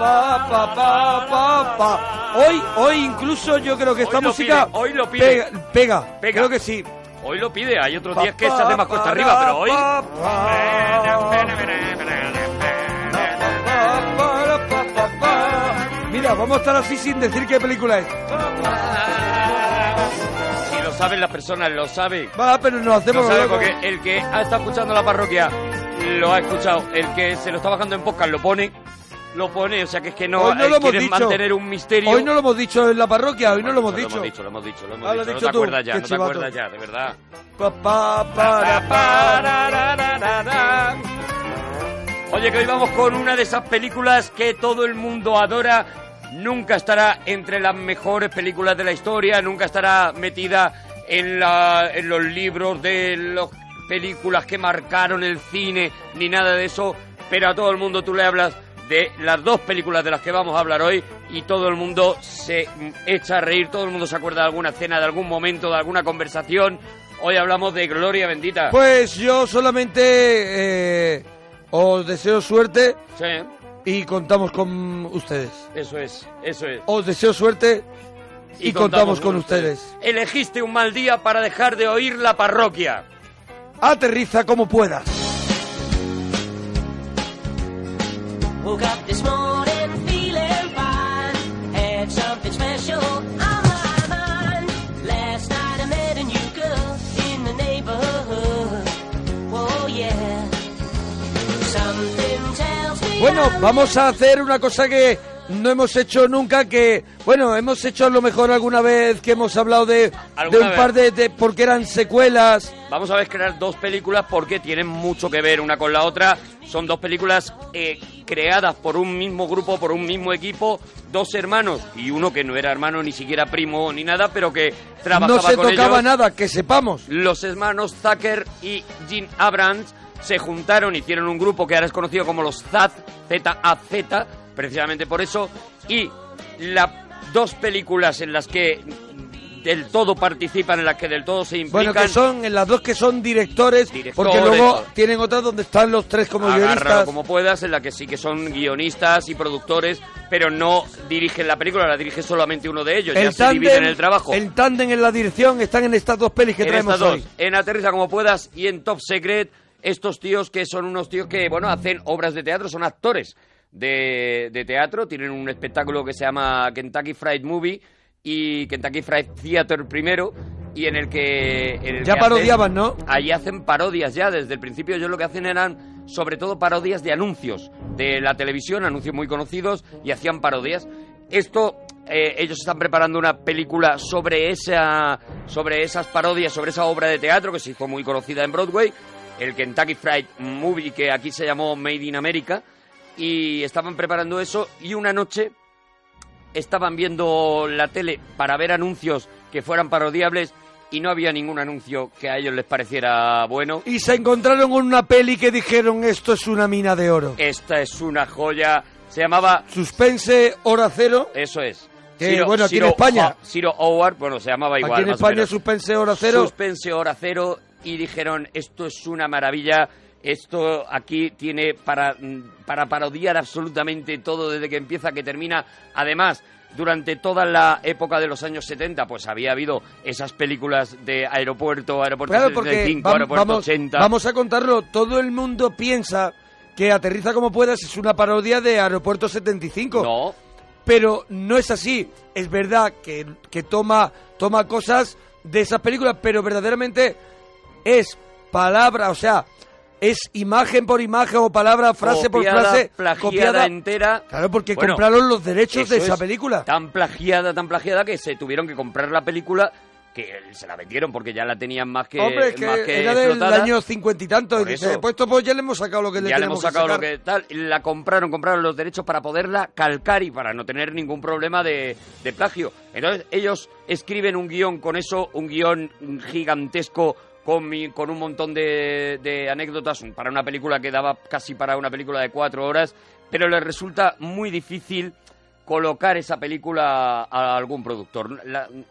pa, pa, pa, pa, pa. Hoy, hoy incluso yo creo que esta Hoy música pide, hoy lo pide. pega, pega, Pega. creo que sí. Hoy lo pide, hay otros días que se hace más cuesta arriba, pero hoy... Mira, vamos a estar así sin decir qué película es. Si lo saben las personas, lo sabe. Va, pero nos hacemos Lo sabe porque el que ha estado escuchando la parroquia lo ha escuchado. El que se lo está bajando en podcast lo pone. Lo pone, o sea que es que no, Hoy no eh, lo hemos dicho. mantener un misterio. Hoy no lo hemos dicho en la parroquia, hoy no lo hemos Lo dicho. hemos dicho, lo hemos dicho, lo hemos Ah, lo has dicho. No dicho te tú, acuerdas ya, no te acuerdas ya, de verdad. Pa, pa, para, pa. Oye, que hoy vamos con una de esas películas que todo el mundo adora. Nunca estará entre las mejores películas de la historia, nunca estará metida en, la- en los libros de las películas que marcaron el cine, ni nada de eso. Pero a todo el mundo tú le hablas de las dos películas de las que vamos a hablar hoy y todo el mundo se echa a reír, todo el mundo se acuerda de alguna escena, de algún momento, de alguna conversación. Hoy hablamos de Gloria Bendita. Pues yo solamente eh, os deseo suerte Sí, y contamos con ustedes. eso es, eso es. Os deseo suerte y, contamos, con ustedes. Elegiste un mal día para dejar de oír la parroquia. Aterriza como puedas. Woke up this morning feeling fine. Had something special on my mind. Last night I met a new girl in the neighborhood. Oh yeah. Something tells me Bueno, vamos a hacer una cosa que no hemos hecho nunca, que, bueno, hemos hecho a lo mejor alguna vez que hemos hablado de, de ¿Alguna un vez? par de, de- porque eran secuelas. Vamos a ver crear dos películas porque tienen mucho que ver una con la otra. Son dos películas eh, creadas por un mismo grupo, por un mismo equipo, dos hermanos y uno que no era hermano ni siquiera primo ni nada, pero que trabajaba No se con tocaba ellos. nada, que sepamos. Los hermanos Zucker y Gene Abrams se juntaron, hicieron un grupo que ahora es conocido como los ZAZ, Z-A-Z, precisamente por eso, y las dos películas en las que del todo participan, en las que del todo se implican, Bueno, que son en las dos que son directores, Directores, porque luego todo. tienen otras donde están los tres como agárralo guionistas. como puedas, en la que sí que son guionistas y productores, pero no dirigen la película, la dirige solamente uno de ellos, ya se dividen el trabajo. el tándem en la dirección están en estas dos pelis que en traemos estas dos, hoy. en Aterriza como puedas y en Top Secret, estos tíos que son unos tíos que, bueno, hacen obras de teatro, son actores de, de teatro, tienen un espectáculo que se llama Kentucky Fried Movie y Kentucky Fried Theater primero, y en el que... en el Ya que parodiaban, hacen- ¿no? Ahí hacen parodias ya, desde el principio ellos lo que hacen eran sobre todo parodias de anuncios de la televisión, anuncios muy conocidos, y hacían parodias. Esto, eh, ellos están preparando una película sobre, esa, sobre esas parodias, sobre esa obra de teatro que se hizo muy conocida en Broadway, el Kentucky Fried Movie, que aquí se llamó Made in America, y estaban preparando eso, y una noche estaban viendo la tele para ver anuncios que fueran parodiables y no había ningún anuncio que a ellos les pareciera bueno. Y se encontraron con una peli que dijeron esto es una mina de oro. Esta es una joya. Se llamaba... Suspense, hora cero. Eso es. Que, bueno, aquí en España. Ciro Howard, bueno, se llamaba igual. Aquí en más o España, menos. suspense, hora cero. Suspense hora cero y dijeron esto es una maravilla. Esto aquí tiene para, mm, para parodiar absolutamente todo desde que empieza que termina. Además, durante toda la época de los años 70, pues había habido esas películas de aeropuerto, aeropuerto Claro, porque 75, vam- aeropuerto vamos, 80. vamos a contarlo. Todo el mundo piensa que Aterriza como puedas es una parodia de Aeropuerto 75. No, Pero no es así. Es verdad que, que toma, toma cosas de esas películas, pero verdaderamente es palabra, o sea, es imagen por imagen o palabra, frase por frase, plagiada copiada. entera. Claro, porque Bueno, compraron los derechos de esa es película. Tan plagiada, tan plagiada que se tuvieron que comprar la película que se la vendieron porque ya la tenían más que, Hombre, es que, más que era del explotada. año cincuenta y tanto. Y dice, pues esto pues ya le hemos sacado lo que le ya le hemos sacado que lo que tal, la compraron, compraron los derechos para poderla calcar y para no tener ningún problema de, de plagio. Entonces ellos escriben un guion con eso, un guion gigantesco con, un montón de, de anécdotas para una película que daba casi para una película de cuatro horas, pero les resulta muy difícil colocar esa película a algún productor.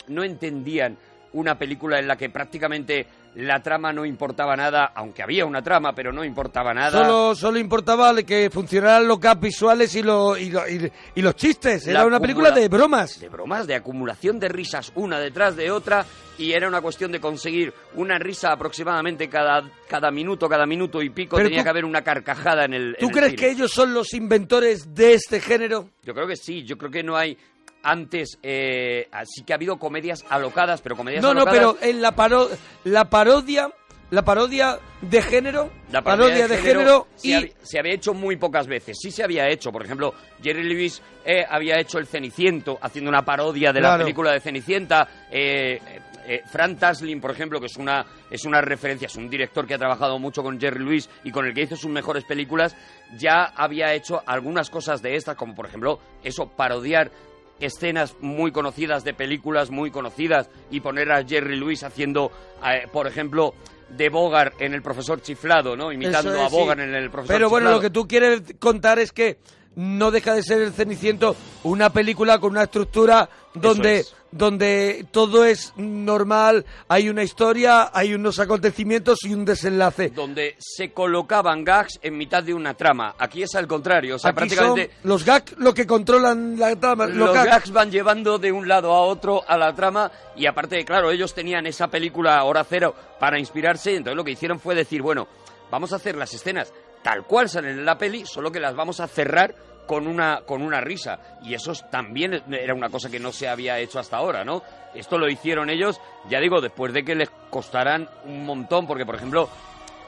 No entendían una película en la que prácticamente la trama no importaba nada, aunque había una trama, pero no importaba nada. Solo, solo importaba que funcionaran los gaps visuales y, lo- y, lo- y- y los chistes. La Era una película de bromas. de bromas, de acumulación de risas una detrás de otra y era una cuestión de conseguir una risa aproximadamente cada, cada minuto, cada minuto y pico Pero tenía tú- que haber una carcajada en el ¿Tú en crees que ellos son los inventores de este género? Yo creo que sí, yo creo que no hay antes eh, sí que ha habido comedias alocadas, pero comedias No, no, alocadas pero en la, paro- la parodia, la parodia de género, La parodia, de, género, se, y se había hecho muy pocas veces. Sí se había hecho. Por ejemplo, Jerry Lewis eh, había hecho El Ceniciento, haciendo una parodia de la película de Cenicienta. Eh, eh, Fran Taslin, por ejemplo, que es una, es una referencia, es un director que ha trabajado mucho con Jerry Lewis y con el que hizo sus mejores películas, ya había hecho algunas cosas de estas, como por ejemplo eso, parodiar escenas muy conocidas de películas muy conocidas y poner a Jerry Lewis haciendo, eh, por ejemplo, de Bogart en El Profesor Chiflado, ¿no? Imitando es, a Bogart sí. en El Profesor Pero bueno, lo que tú quieres contar es que no deja de ser el Ceniciento una película con una estructura donde, es. donde todo es normal, hay una historia, hay unos acontecimientos y un desenlace. Donde se colocaban gags en mitad de una trama. Aquí es al contrario, o sea, Aquí prácticamente... son los gags lo que controlan la trama. Los, los gags. gags van llevando de un lado a otro a la trama y aparte, claro, ellos tenían esa película Hora Cero para inspirarse, entonces lo que hicieron fue decir, bueno, vamos a hacer las escenas tal cual salen en la peli, solo que las vamos a cerrar con una, con una risa. Y eso es- también era una cosa que no se había hecho hasta ahora, ¿no? Esto lo hicieron ellos, ya digo, después de que les costaran un montón, porque por ejemplo,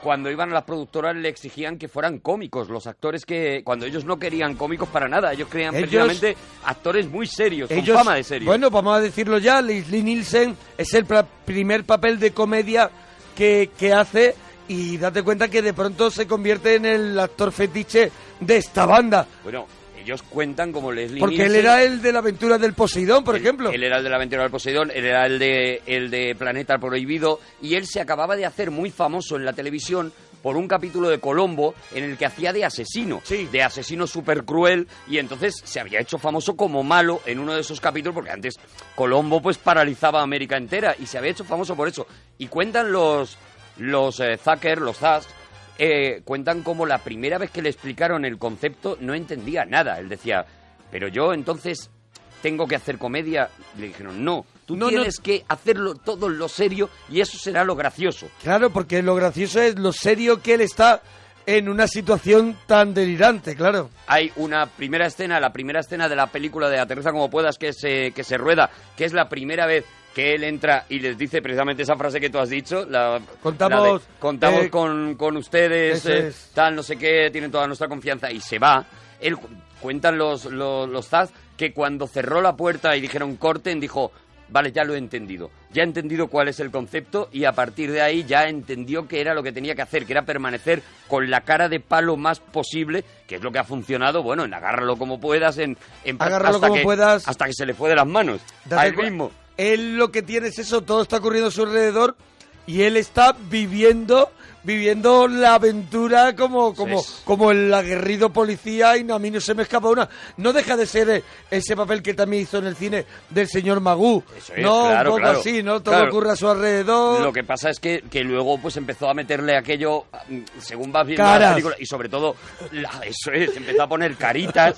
cuando iban a las productoras le exigían que fueran cómicos, los actores que, cuando ellos no querían cómicos para nada, ellos querían Ellos- precisamente actores muy serios, Ellos- con fama de serios. Bueno, vamos a decirlo ya, Leslie Nielsen es el primer papel de comedia que, que hace y date cuenta que de pronto se convierte en el actor fetiche de esta banda. Bueno, ellos cuentan como Leslie Porque él era el de la aventura del Poseidón, por Él- ejemplo. Él era el de la aventura del Poseidón, él era el de, el de Planeta Prohibido y él se acababa de hacer muy famoso en la televisión por un capítulo de Colombo en el que hacía de asesino, Sí. de asesino súper cruel y entonces se había hecho famoso como malo en uno de esos capítulos porque antes Colombo pues paralizaba a América entera y se había hecho famoso por eso. Y cuentan los, los eh, Zucker, los Zas, eh, cuentan como la primera vez que le explicaron el concepto no entendía nada. Él decía, pero yo entonces tengo que hacer comedia. Le dijeron, no, tú No, no. tienes que hacerlo todo en lo serio y eso será lo gracioso. Claro, porque lo gracioso es lo serio que él está en una situación tan delirante, claro. Hay una primera escena, la primera escena de la película de Aterriza como puedas que se, que se rueda, que es la primera vez que él entra y les dice precisamente esa frase que tú has dicho. La, Contamos, la de, contamos eh, con, con ustedes, eh, es. tal, no sé qué, tienen toda nuestra confianza y se va. Él cu- cuentan los, los, los Zaz que cuando cerró la puerta y dijeron corten, dijo, vale, ya lo he entendido. Ya he entendido cuál es el concepto y a partir de ahí ya entendió que era lo que tenía que hacer, que era permanecer con la cara de palo más posible, que es lo que ha funcionado, bueno, en agárralo como puedas, en, en Agárralo hasta como que- puedas. hasta que se le fue de las manos. Date a él cua- mismo. Él lo que tiene es eso, todo está ocurriendo a su alrededor y él está viviendo viviendo la aventura como como Sí. como el aguerrido policía y no, a mí no se me escapa una. No deja de ser eh, ese papel que también hizo en el cine del señor Magú. Eso es, no, claro, un poco claro. así, ¿no? Todo Claro. ocurre a su alrededor. Lo que pasa es que, que luego pues empezó a meterle aquello, mm, según vas viendo Caras. la película, y sobre todo, la- eso es, empezó a poner caritas,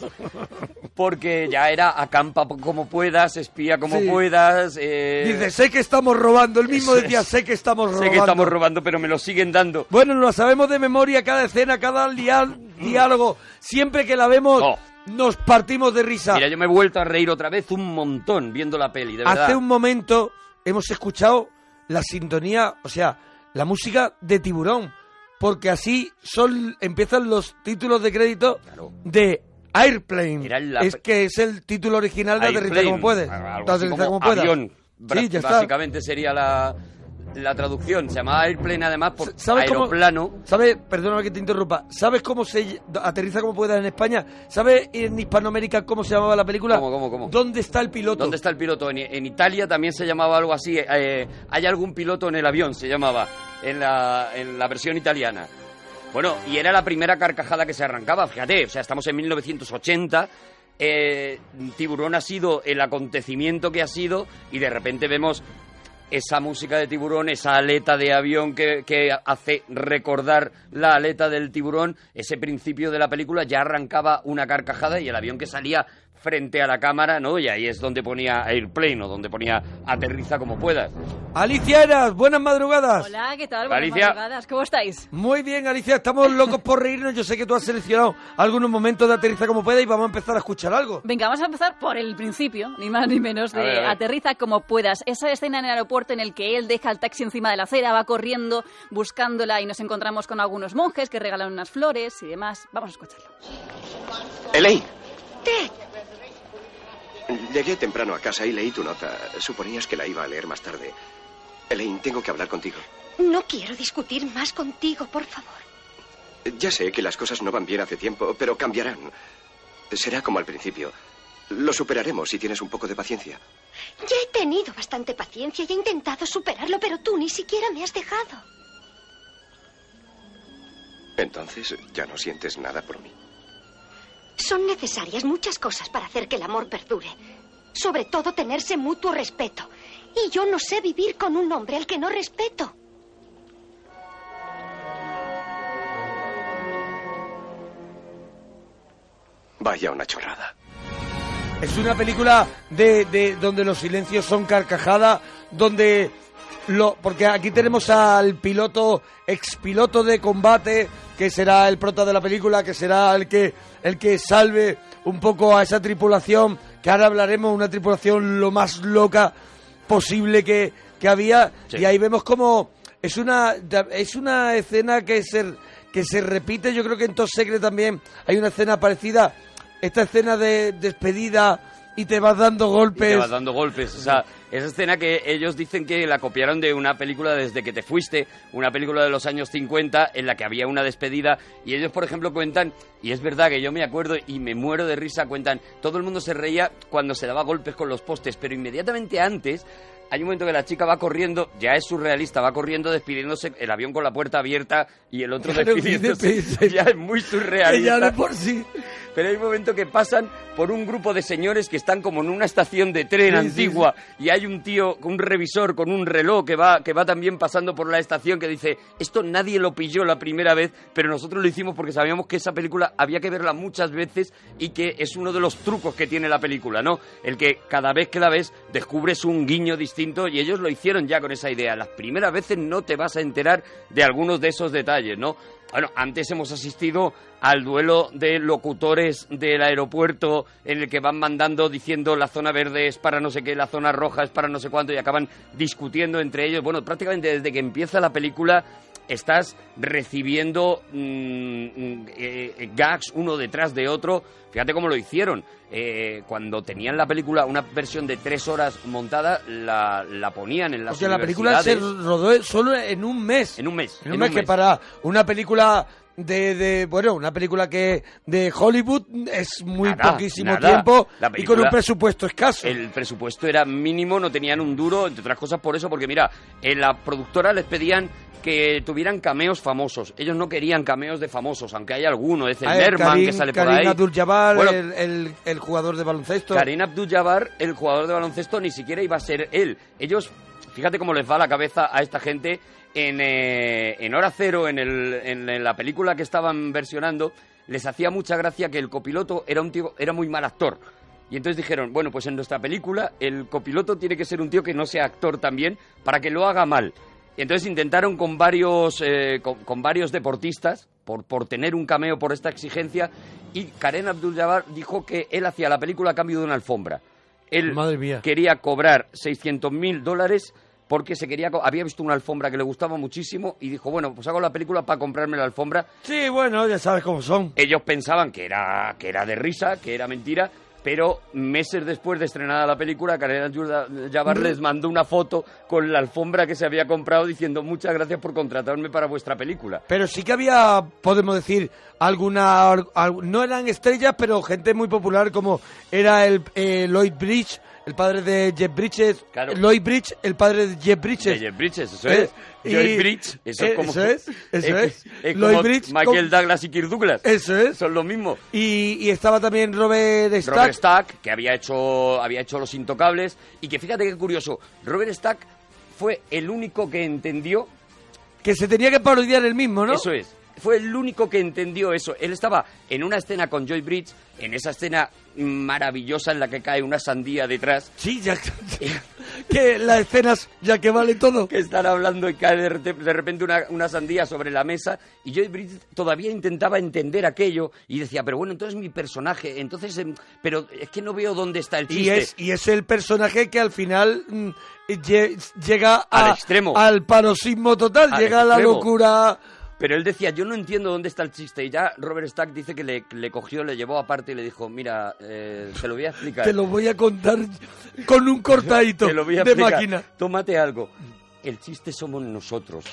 porque ya era acampa como puedas, espía como Sí. puedas. eh, Dice, sé que estamos robando. Él mismo Eso decía, es. sé que estamos sé robando. que estamos robando, pero me lo siguen dando. Bueno, lo sabemos de memoria cada escena, cada diálogo. Siempre que la vemos, Oh. nos partimos de risa. Mira, yo me he vuelto a reír otra vez un montón viendo la peli, de verdad. Hace un momento hemos escuchado la sintonía, o sea, la música de Tiburón, porque así son empiezan los títulos de crédito Claro. de Airplane. La- Es que es el título original de Aterriza Airplane, como puedes. Aterriza como. Bra- Sí, ya está. Básicamente sería la, la traducción. Se llamaba Airplane además por ¿Sabes cómo- aeroplano. ¿Sabes? Perdóname que te interrumpa. ¿Sabes cómo se aterriza como puedas en España? ¿Sabes en Hispanoamérica cómo se llamaba la película? ¿Cómo, cómo, cómo? ¿Dónde está el piloto? ¿Dónde está el piloto? En, en Italia también se llamaba algo así. eh, hay algún piloto en el avión, se llamaba, en la, en la versión italiana. Bueno, y era la primera carcajada que se arrancaba, fíjate, o sea, estamos en 1980. eh, Tiburón ha sido el acontecimiento que ha sido y de repente vemos esa música de tiburón, esa aleta de avión que, que hace recordar la aleta del tiburón, ese principio de la película ya arrancaba una carcajada y el avión que salía frente a la cámara, ¿no? Y ahí es donde ponía Airplane o donde ponía aterriza como puedas. Alicia Eras, buenas madrugadas. Hola, ¿qué tal? Buenas Alicia. madrugadas, ¿cómo estáis? Muy bien, Alicia, estamos locos por reírnos. Yo sé que tú has seleccionado algunos momentos de aterriza como pueda y vamos a empezar a escuchar algo. Venga, vamos a empezar por el principio, ni más ni menos, de A ver, a ver. Aterriza como puedas. Esa escena en el aeropuerto en el que él deja el taxi encima de la acera, va corriendo buscándola y nos encontramos con algunos monjes que regalan unas flores y demás. Vamos a escucharlo. Elaine. Llegué temprano a casa y leí tu nota. Suponías que la iba a leer más tarde. Elaine, tengo que hablar contigo. No quiero discutir más contigo, por favor. Ya sé que las cosas no van bien hace tiempo, pero cambiarán. Será como al principio. Lo superaremos si tienes un poco de paciencia. Ya he tenido bastante paciencia y he intentado superarlo, pero tú ni siquiera me has dejado. Entonces, ¿ya no sientes nada por mí? Son necesarias muchas cosas para hacer que el amor perdure. Sobre todo tenerse mutuo respeto. Y yo no sé vivir con un hombre al que no respeto. Vaya una chorrada. Es una película de, de donde los silencios son carcajada, donde lo porque aquí tenemos al piloto expiloto de combate que será el prota de la película, que será el que el que salve un poco a esa tripulación, que ahora hablaremos una tripulación lo más loca posible que, que había Sí. y ahí vemos como es una es una escena que se que se repite, yo creo que en Top Secret también hay una escena parecida, esta escena de despedida y te vas dando Y golpes. te vas dando golpes. O sea, esa escena que ellos dicen que la copiaron de una película desde que te fuiste, una película de los años 50 en la que había una despedida y ellos, por ejemplo, cuentan, y es verdad que yo me acuerdo y me muero de risa, cuentan, todo el mundo se reía cuando se daba golpes con los postes, pero inmediatamente antes... Hay un momento que la chica va corriendo, ya es surrealista, va corriendo despidiéndose, el avión con la puerta abierta y el otro Claro, despidiéndose. ya es muy surrealista. Ella de por sí. Pero hay un momento que pasan por un grupo de señores que están como en una estación de tren Sí, sí, antigua y hay un tío, un revisor con un reloj que va, que va también pasando por la estación que dice, esto nadie lo pilló la primera vez, pero nosotros lo hicimos porque sabíamos que esa película había que verla muchas veces y que es uno de los trucos que tiene la película, ¿no? El que cada vez que la ves descubres un guiño distinto y ellos lo hicieron ya con esa idea. Las primeras veces no te vas a enterar de algunos de esos detalles, ¿no? Bueno, antes hemos asistido al duelo de locutores del aeropuerto en el que van mandando diciendo la zona verde es para no sé qué, la zona roja es para no sé cuánto y acaban discutiendo entre ellos. Bueno, prácticamente desde que empieza la película estás recibiendo mm, mm, eh, eh, gags uno detrás de otro. Fíjate cómo lo hicieron. Eh, cuando tenían la película, una versión de tres horas montada, la, la ponían en las Porque la película se rodó solo en un mes. En un mes. En un mes, que para una película de, de bueno, una película que de Hollywood es muy Nada, poquísimo nada. tiempo y con un presupuesto escaso. El presupuesto era mínimo, no tenían un duro, entre otras cosas por eso, porque mira, en la productora les pedían que tuvieran cameos famosos. Ellos no querían cameos de famosos, aunque hay alguno, es el Ah, que sale por Karim ahí. Abdul-Jabbar, Bueno, el, el- el jugador de baloncesto. Karim Abdul-Jabbar, el jugador de baloncesto, ni siquiera iba a ser él. Ellos, fíjate cómo les va la cabeza a esta gente en, eh, en Hora Cero, en, el- en la película que estaban versionando, les hacía mucha gracia que el copiloto era un tío, era muy mal actor. Y entonces dijeron, bueno, pues en nuestra película el copiloto tiene que ser un tío que no sea actor también para que lo haga mal. Y entonces intentaron con varios, eh, con, con varios deportistas, por, por tener un cameo por esta exigencia, y Karen Abdul-Jabbar dijo que él hacía la película a cambio de una alfombra. Él Madre mía. quería cobrar 600 mil dólares porque se quería había visto una alfombra que le gustaba muchísimo y dijo, bueno, pues hago la película para comprarme la alfombra. Sí, bueno, ya sabes cómo son. Ellos pensaban que era, que era de risa, que era mentira, pero meses después de estrenada la película, Karen Abdul-Jabbar les mandó una foto con la alfombra que se había comprado diciendo muchas gracias por contratarme para vuestra película. Pero sí que había, podemos decir, alguna... al- no eran estrellas, pero gente muy popular como era el eh, Lloyd Bridge, el padre de Jeff Bridges. Claro. Lloyd Bridge, el padre de Jeff Bridges. De Jeff Bridges, eso Eh, es. y- Joy Bridge, eso eh, es como... eso es, eso es. es Lloyd como Michael Douglas y Kirk Douglas. Eso es. Son lo mismo. Y, y estaba también Robert Stack. Robert Stack, que había hecho, había hecho Los Intocables, y que fíjate qué curioso, Robert Stack fue el único que entendió Que se tenía que parodiar el mismo, ¿no? Eso es. Fue el único que entendió eso. Él estaba en una escena con Joy Bridge, en esa escena maravillosa en la que cae una sandía detrás. Sí, ya. que las escenas, ya que vale todo. Que están hablando y cae de, repente una, una sandía sobre la mesa. Y Joy Bridge todavía intentaba entender aquello y decía, pero bueno, entonces mi personaje, entonces. em, pero es que no veo dónde está el Y chiste. es, y es el personaje que al final mm, lle- llega Al extremo. al paroxismo total, Al llega a la locura. Pero él decía, yo no entiendo dónde está el chiste. Y ya Robert Stack dice que le, le cogió, le llevó aparte y le dijo, mira, eh, te lo voy a explicar. Te lo voy a contar con un cortadito de máquina. Tómate algo. El chiste somos nosotros.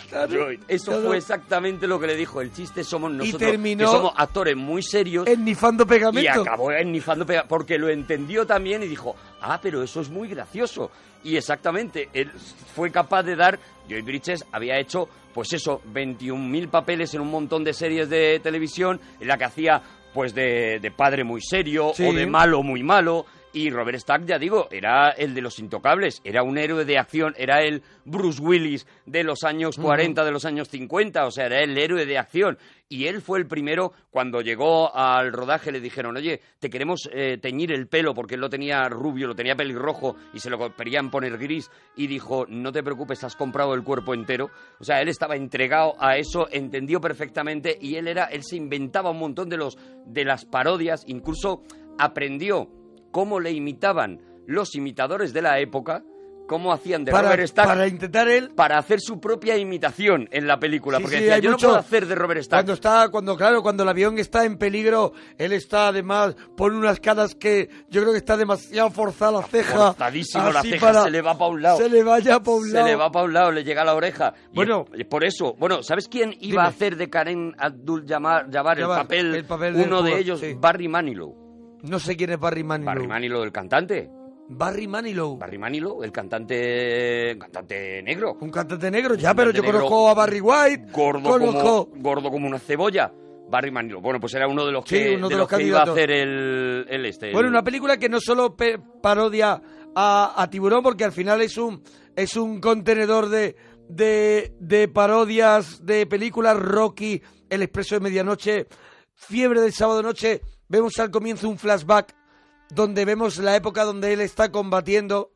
Eso claro. fue exactamente lo que le dijo. El chiste somos nosotros. terminó que somos actores muy serios. Ennifando Y pegamento. acabó ennifando pega- porque lo entendió también y dijo, ah, pero eso es muy gracioso. Y exactamente, él fue capaz de dar, Joy Bridges había hecho, pues eso, 21.000 papeles en un montón de series de televisión, en la que hacía, pues, de, de padre muy serio Sí. o de malo muy malo. Y Robert Stack, ya digo, era el de los intocables, era un héroe de acción, era el Bruce Willis de los años 40, de los años 50, o sea, era el héroe de acción. Y él fue el primero, cuando llegó al rodaje, le dijeron, oye, te queremos eh, teñir el pelo, porque él lo tenía rubio, lo tenía pelirrojo, y se lo querían poner gris, y dijo, no te preocupes, has comprado el cuerpo entero. O sea, él estaba entregado a eso, entendió perfectamente, y él era, él se inventaba un montón de los, de las parodias, incluso aprendió cómo le imitaban los imitadores de la época, cómo hacían de para, Robert Stack para intentar él. para hacer su propia imitación en la película. Sí, porque sí, decía, yo mucho- no puedo hacer de Robert Stack. Cuando está, cuando claro, cuando el avión está en peligro, él está además pone unas caras que yo creo que está demasiado forzada la ceja. Forzadísimo, la ceja para- se le va pa' un lado. Se le vaya para un Se lado. le va para un lado, le llega a la oreja. Y Bueno. es- por eso, bueno, ¿sabes quién iba Dime. a hacer de Karen Abdul Jabbar, Jabbar, el, papel, el papel uno de jugador, ellos, sí. Barry Manilow. No sé quién es Barry Manilow. Barry Manilow, el cantante. Barry Manilow. Barry Manilow, el cantante, cantante negro. Un cantante negro, ya, pero yo negro conozco a Barry White. Gordo conozco. como, gordo como una cebolla. Barry Manilow. Bueno, pues era uno de los Sí, que, uno de de los los que iba a hacer el, el este. el- Bueno, una película que no solo parodia a, a Tiburón, porque al final es un, es un contenedor de, de, de parodias de películas, Rocky, El Expreso de Medianoche, Fiebre del Sábado Noche. Vemos al comienzo un flashback donde vemos la época donde él está combatiendo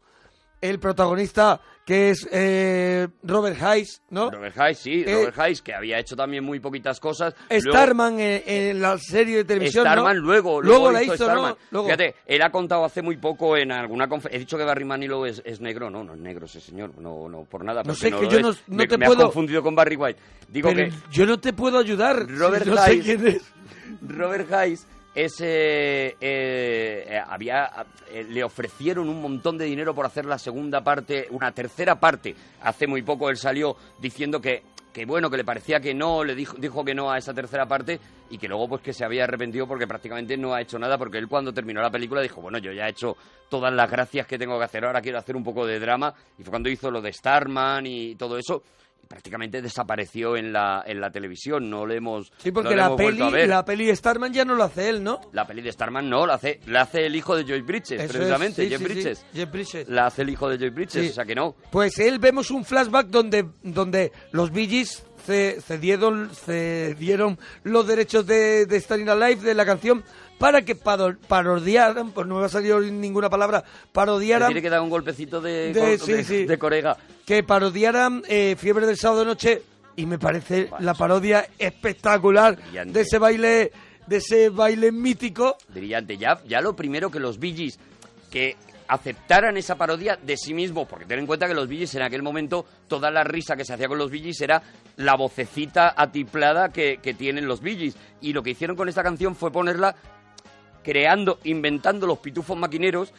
el protagonista que es eh, Robert Hayes, ¿no? Robert Hayes, sí, Eh, Robert Hayes, que había hecho también muy poquitas cosas. Luego- Starman en, en la serie de televisión, ¿no? Starman luego, luego la hizo Starman. ¿no? Luego. Fíjate, él ha contado hace muy poco en alguna conferencia. He dicho que Barry Manilow es, es negro, no, no es negro ese señor, no, no por nada. No sé, no que yo no- no me, te me puedo- confundido con Barry White. Digo Pero que yo no te puedo ayudar. Robert si no sé Hayes- quién es. Robert Hayes es, eh, eh, eh, había, eh, le ofrecieron un montón de dinero por hacer la segunda parte, una tercera parte. Hace muy poco él salió diciendo que, que bueno, que le parecía que no, le dijo, dijo que no a esa tercera parte y que luego pues que se había arrepentido porque prácticamente no ha hecho nada porque él cuando terminó la película dijo, bueno, yo ya he hecho todas las gracias que tengo que hacer, ahora quiero hacer un poco de drama y fue cuando hizo lo de Starman y todo eso. Prácticamente desapareció en la, en la televisión, no le hemos Sí, porque no le la hemos vuelto a peli, ver. la peli Starman ya no lo hace él, ¿no? La peli de Starman no, la hace, la hace el hijo de Joy Bridges, Eso es, precisamente, sí, Jeff sí, sí, Bridges. Jeff Bridges. La hace el hijo de Joy Bridges, o sea que no. Pues él vemos un flashback donde, donde los Bee Gees ce- cedieron, cedieron los derechos de, de Staring Alive, de la canción, para que parodiaran, pues no me va a salir ninguna palabra, parodiaran, tiene que dar un golpecito de, De- cor- sí, de, sí. de corega. que parodiaran eh, Fiebre del Sábado de Noche, y me parece la parodia espectacular Brillante. de ese baile, de ese baile mítico. Brillante. Ya, ya lo primero que los Gees, que aceptaran esa parodia de sí mismos, porque ten en cuenta que los Gees en aquel momento, toda la risa que se hacía con los Gees era la vocecita atiplada que, que tienen los Gees. Y lo que hicieron con esta canción fue ponerla creando, inventando los pitufos maquineros,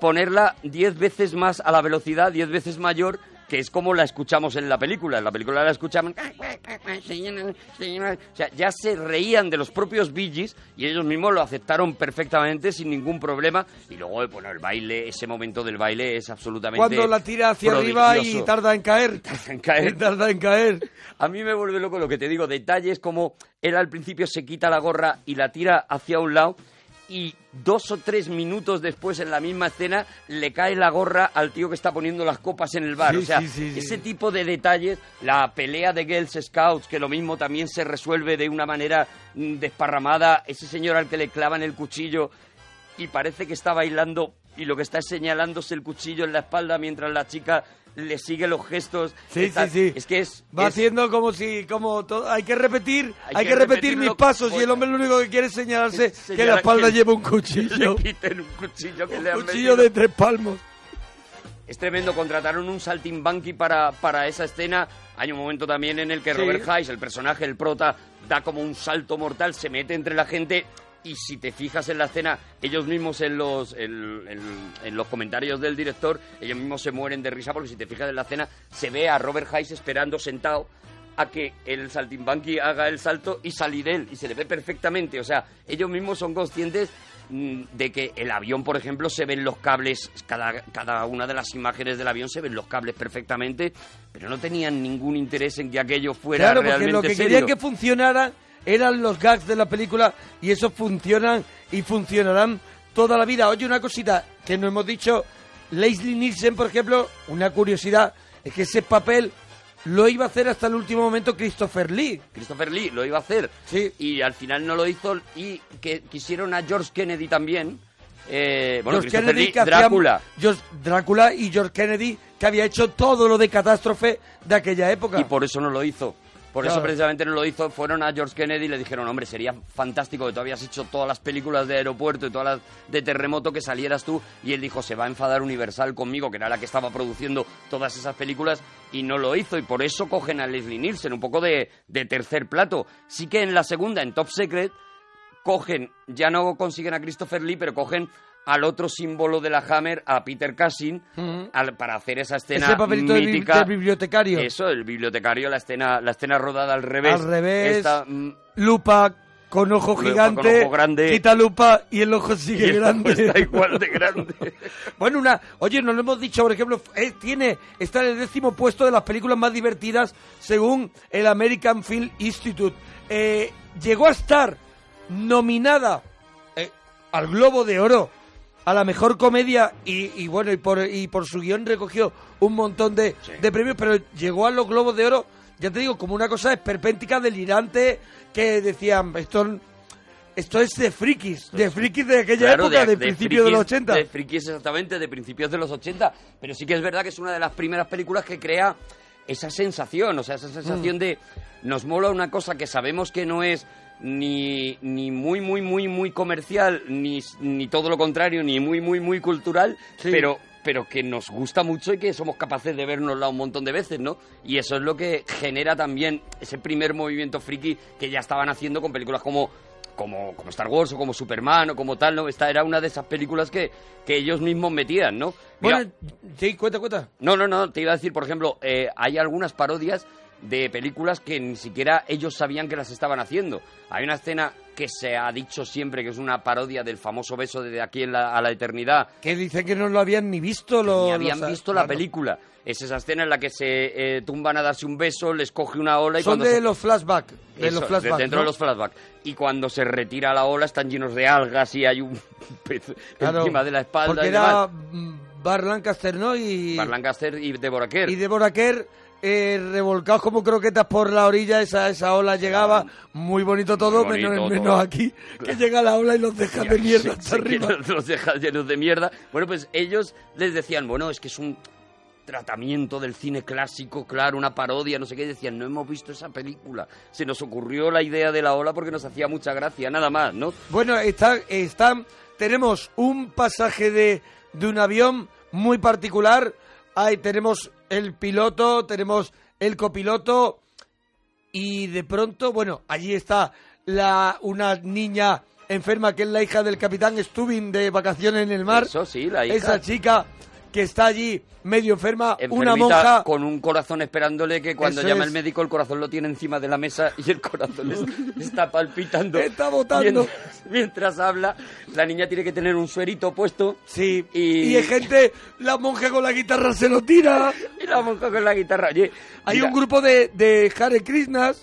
ponerla 10 veces más a la velocidad, 10 veces mayor, que es como la escuchamos en la película. En la película la escuchaban... O sea, ya se reían de los propios Gees y ellos mismos lo aceptaron perfectamente, sin ningún problema. Y luego, bueno, el baile, ese momento del baile es absolutamente Cuando la tira hacia arriba y tarda en caer. en caer. Tarda en caer. A mí me vuelve loco lo que te digo, detalles como él al principio se quita la gorra y la tira hacia un lado y dos o tres minutos después en la misma escena le cae la gorra al tío que está poniendo las copas en el bar. Sí, o sea, sí, sí, sí. ese tipo de detalles, la pelea de Girls Scouts, que lo mismo también se resuelve de una manera mm, desparramada, ese señor al que le clavan el cuchillo y parece que está bailando y lo que está es señalándose el cuchillo en la espalda mientras la chica le sigue los gestos. Sí, Está- sí, sí. Es que es... Va es- haciendo como si, como todo, hay que repetir, hay, Hay que, que repetir mis pasos y el hombre lo único que quiere es señalarse que señalar la espalda que- lleva un Le cuchillo, quiten un cuchillo que le han un cuchillo metido. de tres palmos. Es tremendo, contrataron un saltimbanqui para, para esa escena. Hay un momento también en el que Sí. Robert Hayes, el personaje, el prota, da como un salto mortal, se mete entre la gente y si te fijas en la escena, ellos mismos en los, en, en- en los comentarios del director, ellos mismos se mueren de risa porque si te fijas en la escena, se ve a Robert Hayes esperando sentado a que el saltimbanqui haga el salto y salir él y se le ve perfectamente. O sea, ellos mismos son conscientes mm, de que el avión, por ejemplo, se ven los cables, cada, cada una de las imágenes del avión se ven los cables perfectamente, pero no tenían ningún interés en que aquello fuera Claro, porque realmente lo que serio. querían que funcionara eran los gags de la película y esos funcionan y funcionarán toda la vida. Oye, una cosita que no hemos dicho, Leslie Nielsen, por ejemplo, una curiosidad, es que ese papel lo iba a hacer hasta el último momento Christopher Lee. Christopher Lee lo iba a hacer Sí. y al final no lo hizo y que quisieron a George Kennedy también. Eh, bueno, George Christopher Lee, que Drácula. George- Drácula y George Kennedy, que había hecho todo lo de catástrofe de aquella época. Y por eso no lo hizo. Por Claro. eso precisamente no lo hizo. Fueron a George Kennedy y le dijeron, hombre, sería fantástico que tú habías hecho todas las películas de aeropuerto y todas las de terremoto que salieras tú. Y él dijo, se va a enfadar Universal conmigo, que era la que estaba produciendo todas esas películas, y no lo hizo. Y por eso cogen a Leslie Nielsen, un poco de, de tercer plato. Sí que en la segunda, en Top Secret, cogen, ya no consiguen a Christopher Lee, pero cogen al otro símbolo de la Hammer, a Peter Cushing, al- para hacer esa escena Ese papelito mítica. de bibliotecario. Eso, el bibliotecario, la escena, la escena rodada al revés. Al revés. Esta, mm, Lupa con ojo gigante, con ojo grande. quita lupa y el ojo y sigue ojo grande. está igual de grande. Bueno, una, oye, nos lo hemos dicho, por ejemplo, eh, tiene, está en el décimo puesto de las películas más divertidas según el American Film Institute. Eh, llegó a estar nominada eh, al Globo de Oro a la mejor comedia y, y bueno, y por, y por su guion recogió un montón de, Sí. de premios, pero llegó a los Globos de Oro, ya te digo, como una cosa esperpéntica, delirante, que decían, esto, esto es de frikis, de frikis de aquella Claro, época, de, principios de los frikis- 80. De frikis exactamente, de principios de los 80. Pero sí que es verdad que es una de las primeras películas que crea esa sensación, o sea, esa Mm. sensación de nos mola una cosa que sabemos que no es ni, ni muy, muy, muy, muy comercial, ni, ni todo lo contrario, ni muy, muy, muy cultural, Sí. pero pero que nos gusta mucho y que somos capaces de vernosla un montón de veces, ¿no? Y eso es lo que genera también ese primer movimiento friki que ya estaban haciendo con películas como como, como Star Wars o como Superman o como tal, ¿no? Esta era una de esas películas que, que ellos mismos metían, ¿no? Mira, Bueno, sí, cuenta, cuenta. no, no, no, te iba a decir, por ejemplo, eh, hay algunas parodias de películas que ni siquiera ellos sabían que las estaban haciendo. Hay una escena que se ha dicho siempre que es una parodia del famoso beso de aquí en la- a la eternidad, Que dicen que no lo habían ni visto. Lo, ni habían los- visto la película. Es esa escena en la que se eh, tumban a darse un beso, les coge una ola y Son cuando de se- los flashbacks. De Eso, los flashbacks. dentro ¿no? de los flashbacks. Y cuando se retira la ola están llenos de algas y hay un pez Claro, encima de la espalda Porque y era Bar Lancaster, ¿no? Y, Bar Lancaster y Deborah Kerr. y Deborah Kerr eh, revolcados como croquetas por la orilla, esa, esa ola llegaba. Muy bonito todo, bonito menos, menos aquí, que llega la ola y los deja de mierda hasta sí, arriba. los- deja llenos de mierda. Bueno, pues ellos les decían, bueno, es que es un tratamiento del cine clásico, claro, una parodia, no sé qué. Decían, no hemos visto esa película. Se nos ocurrió la idea de la ola porque nos hacía mucha gracia, nada más, ¿no? Bueno, está, está, tenemos un pasaje de, de un avión muy particular. Ahí tenemos el piloto, tenemos el copiloto y de pronto, bueno, allí está la una niña enferma que es la hija del capitán Stubing de vacaciones en el mar. Eso sí, la hija. Esa chica que está allí medio enferma, una Enfermita monja con un corazón esperándole que cuando Eso llama es. el médico el corazón lo tiene encima de la mesa y el corazón es- está palpitando. Está botando. Mientras, mientras habla, la niña tiene que tener un suerito puesto Sí, Y- y hay gente, la monja con la guitarra se lo tira. y la monja con la guitarra. Oye, Hay mira, un grupo de, de Hare Krishnas.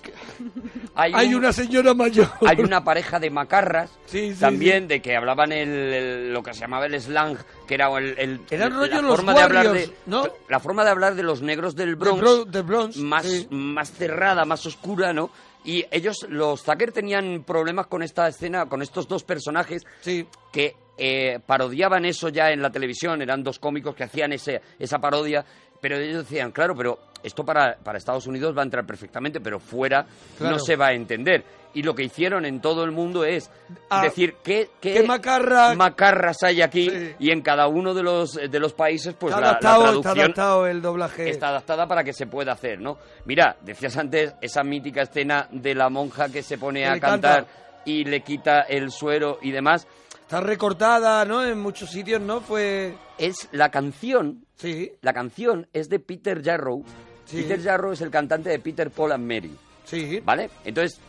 Hay, Hay un- una señora mayor. hay una pareja de macarras Sí, sí, también de que hablaban el, el- lo que se llamaba el slang que era el, el- Era la rollo los forma de hablar de Warriors, ¿no? la forma de hablar de los negros del Del Bronx, Bro- del Bronx, más sí. más cerrada más oscura no y ellos los Zucker tenían problemas con esta escena con estos dos personajes Sí. que eh, parodiaban eso ya en la televisión, eran dos cómicos que hacían ese, esa parodia, pero ellos decían, claro, pero esto para, para Estados Unidos va a entrar perfectamente, pero fuera Claro. no se va a entender. Y lo que hicieron en todo el mundo es Ah, decir qué, qué, ¿qué macarra- macarras hay aquí Sí. y en cada uno de los, de los países pues está, la, la adaptado, está traducción adaptado el doblaje. está adaptada para que se pueda hacer, ¿no? Mira, decías antes esa mítica escena de la monja que se pone a cantar canta. y le quita el suero y demás. Está recortada, ¿no? En muchos sitios, ¿no? Fue... Es la canción Sí, La canción es de Peter Jarrow. Sí. Peter Jarrow es el cantante de Peter, Paul and Mary, sí. ¿vale? Entonces,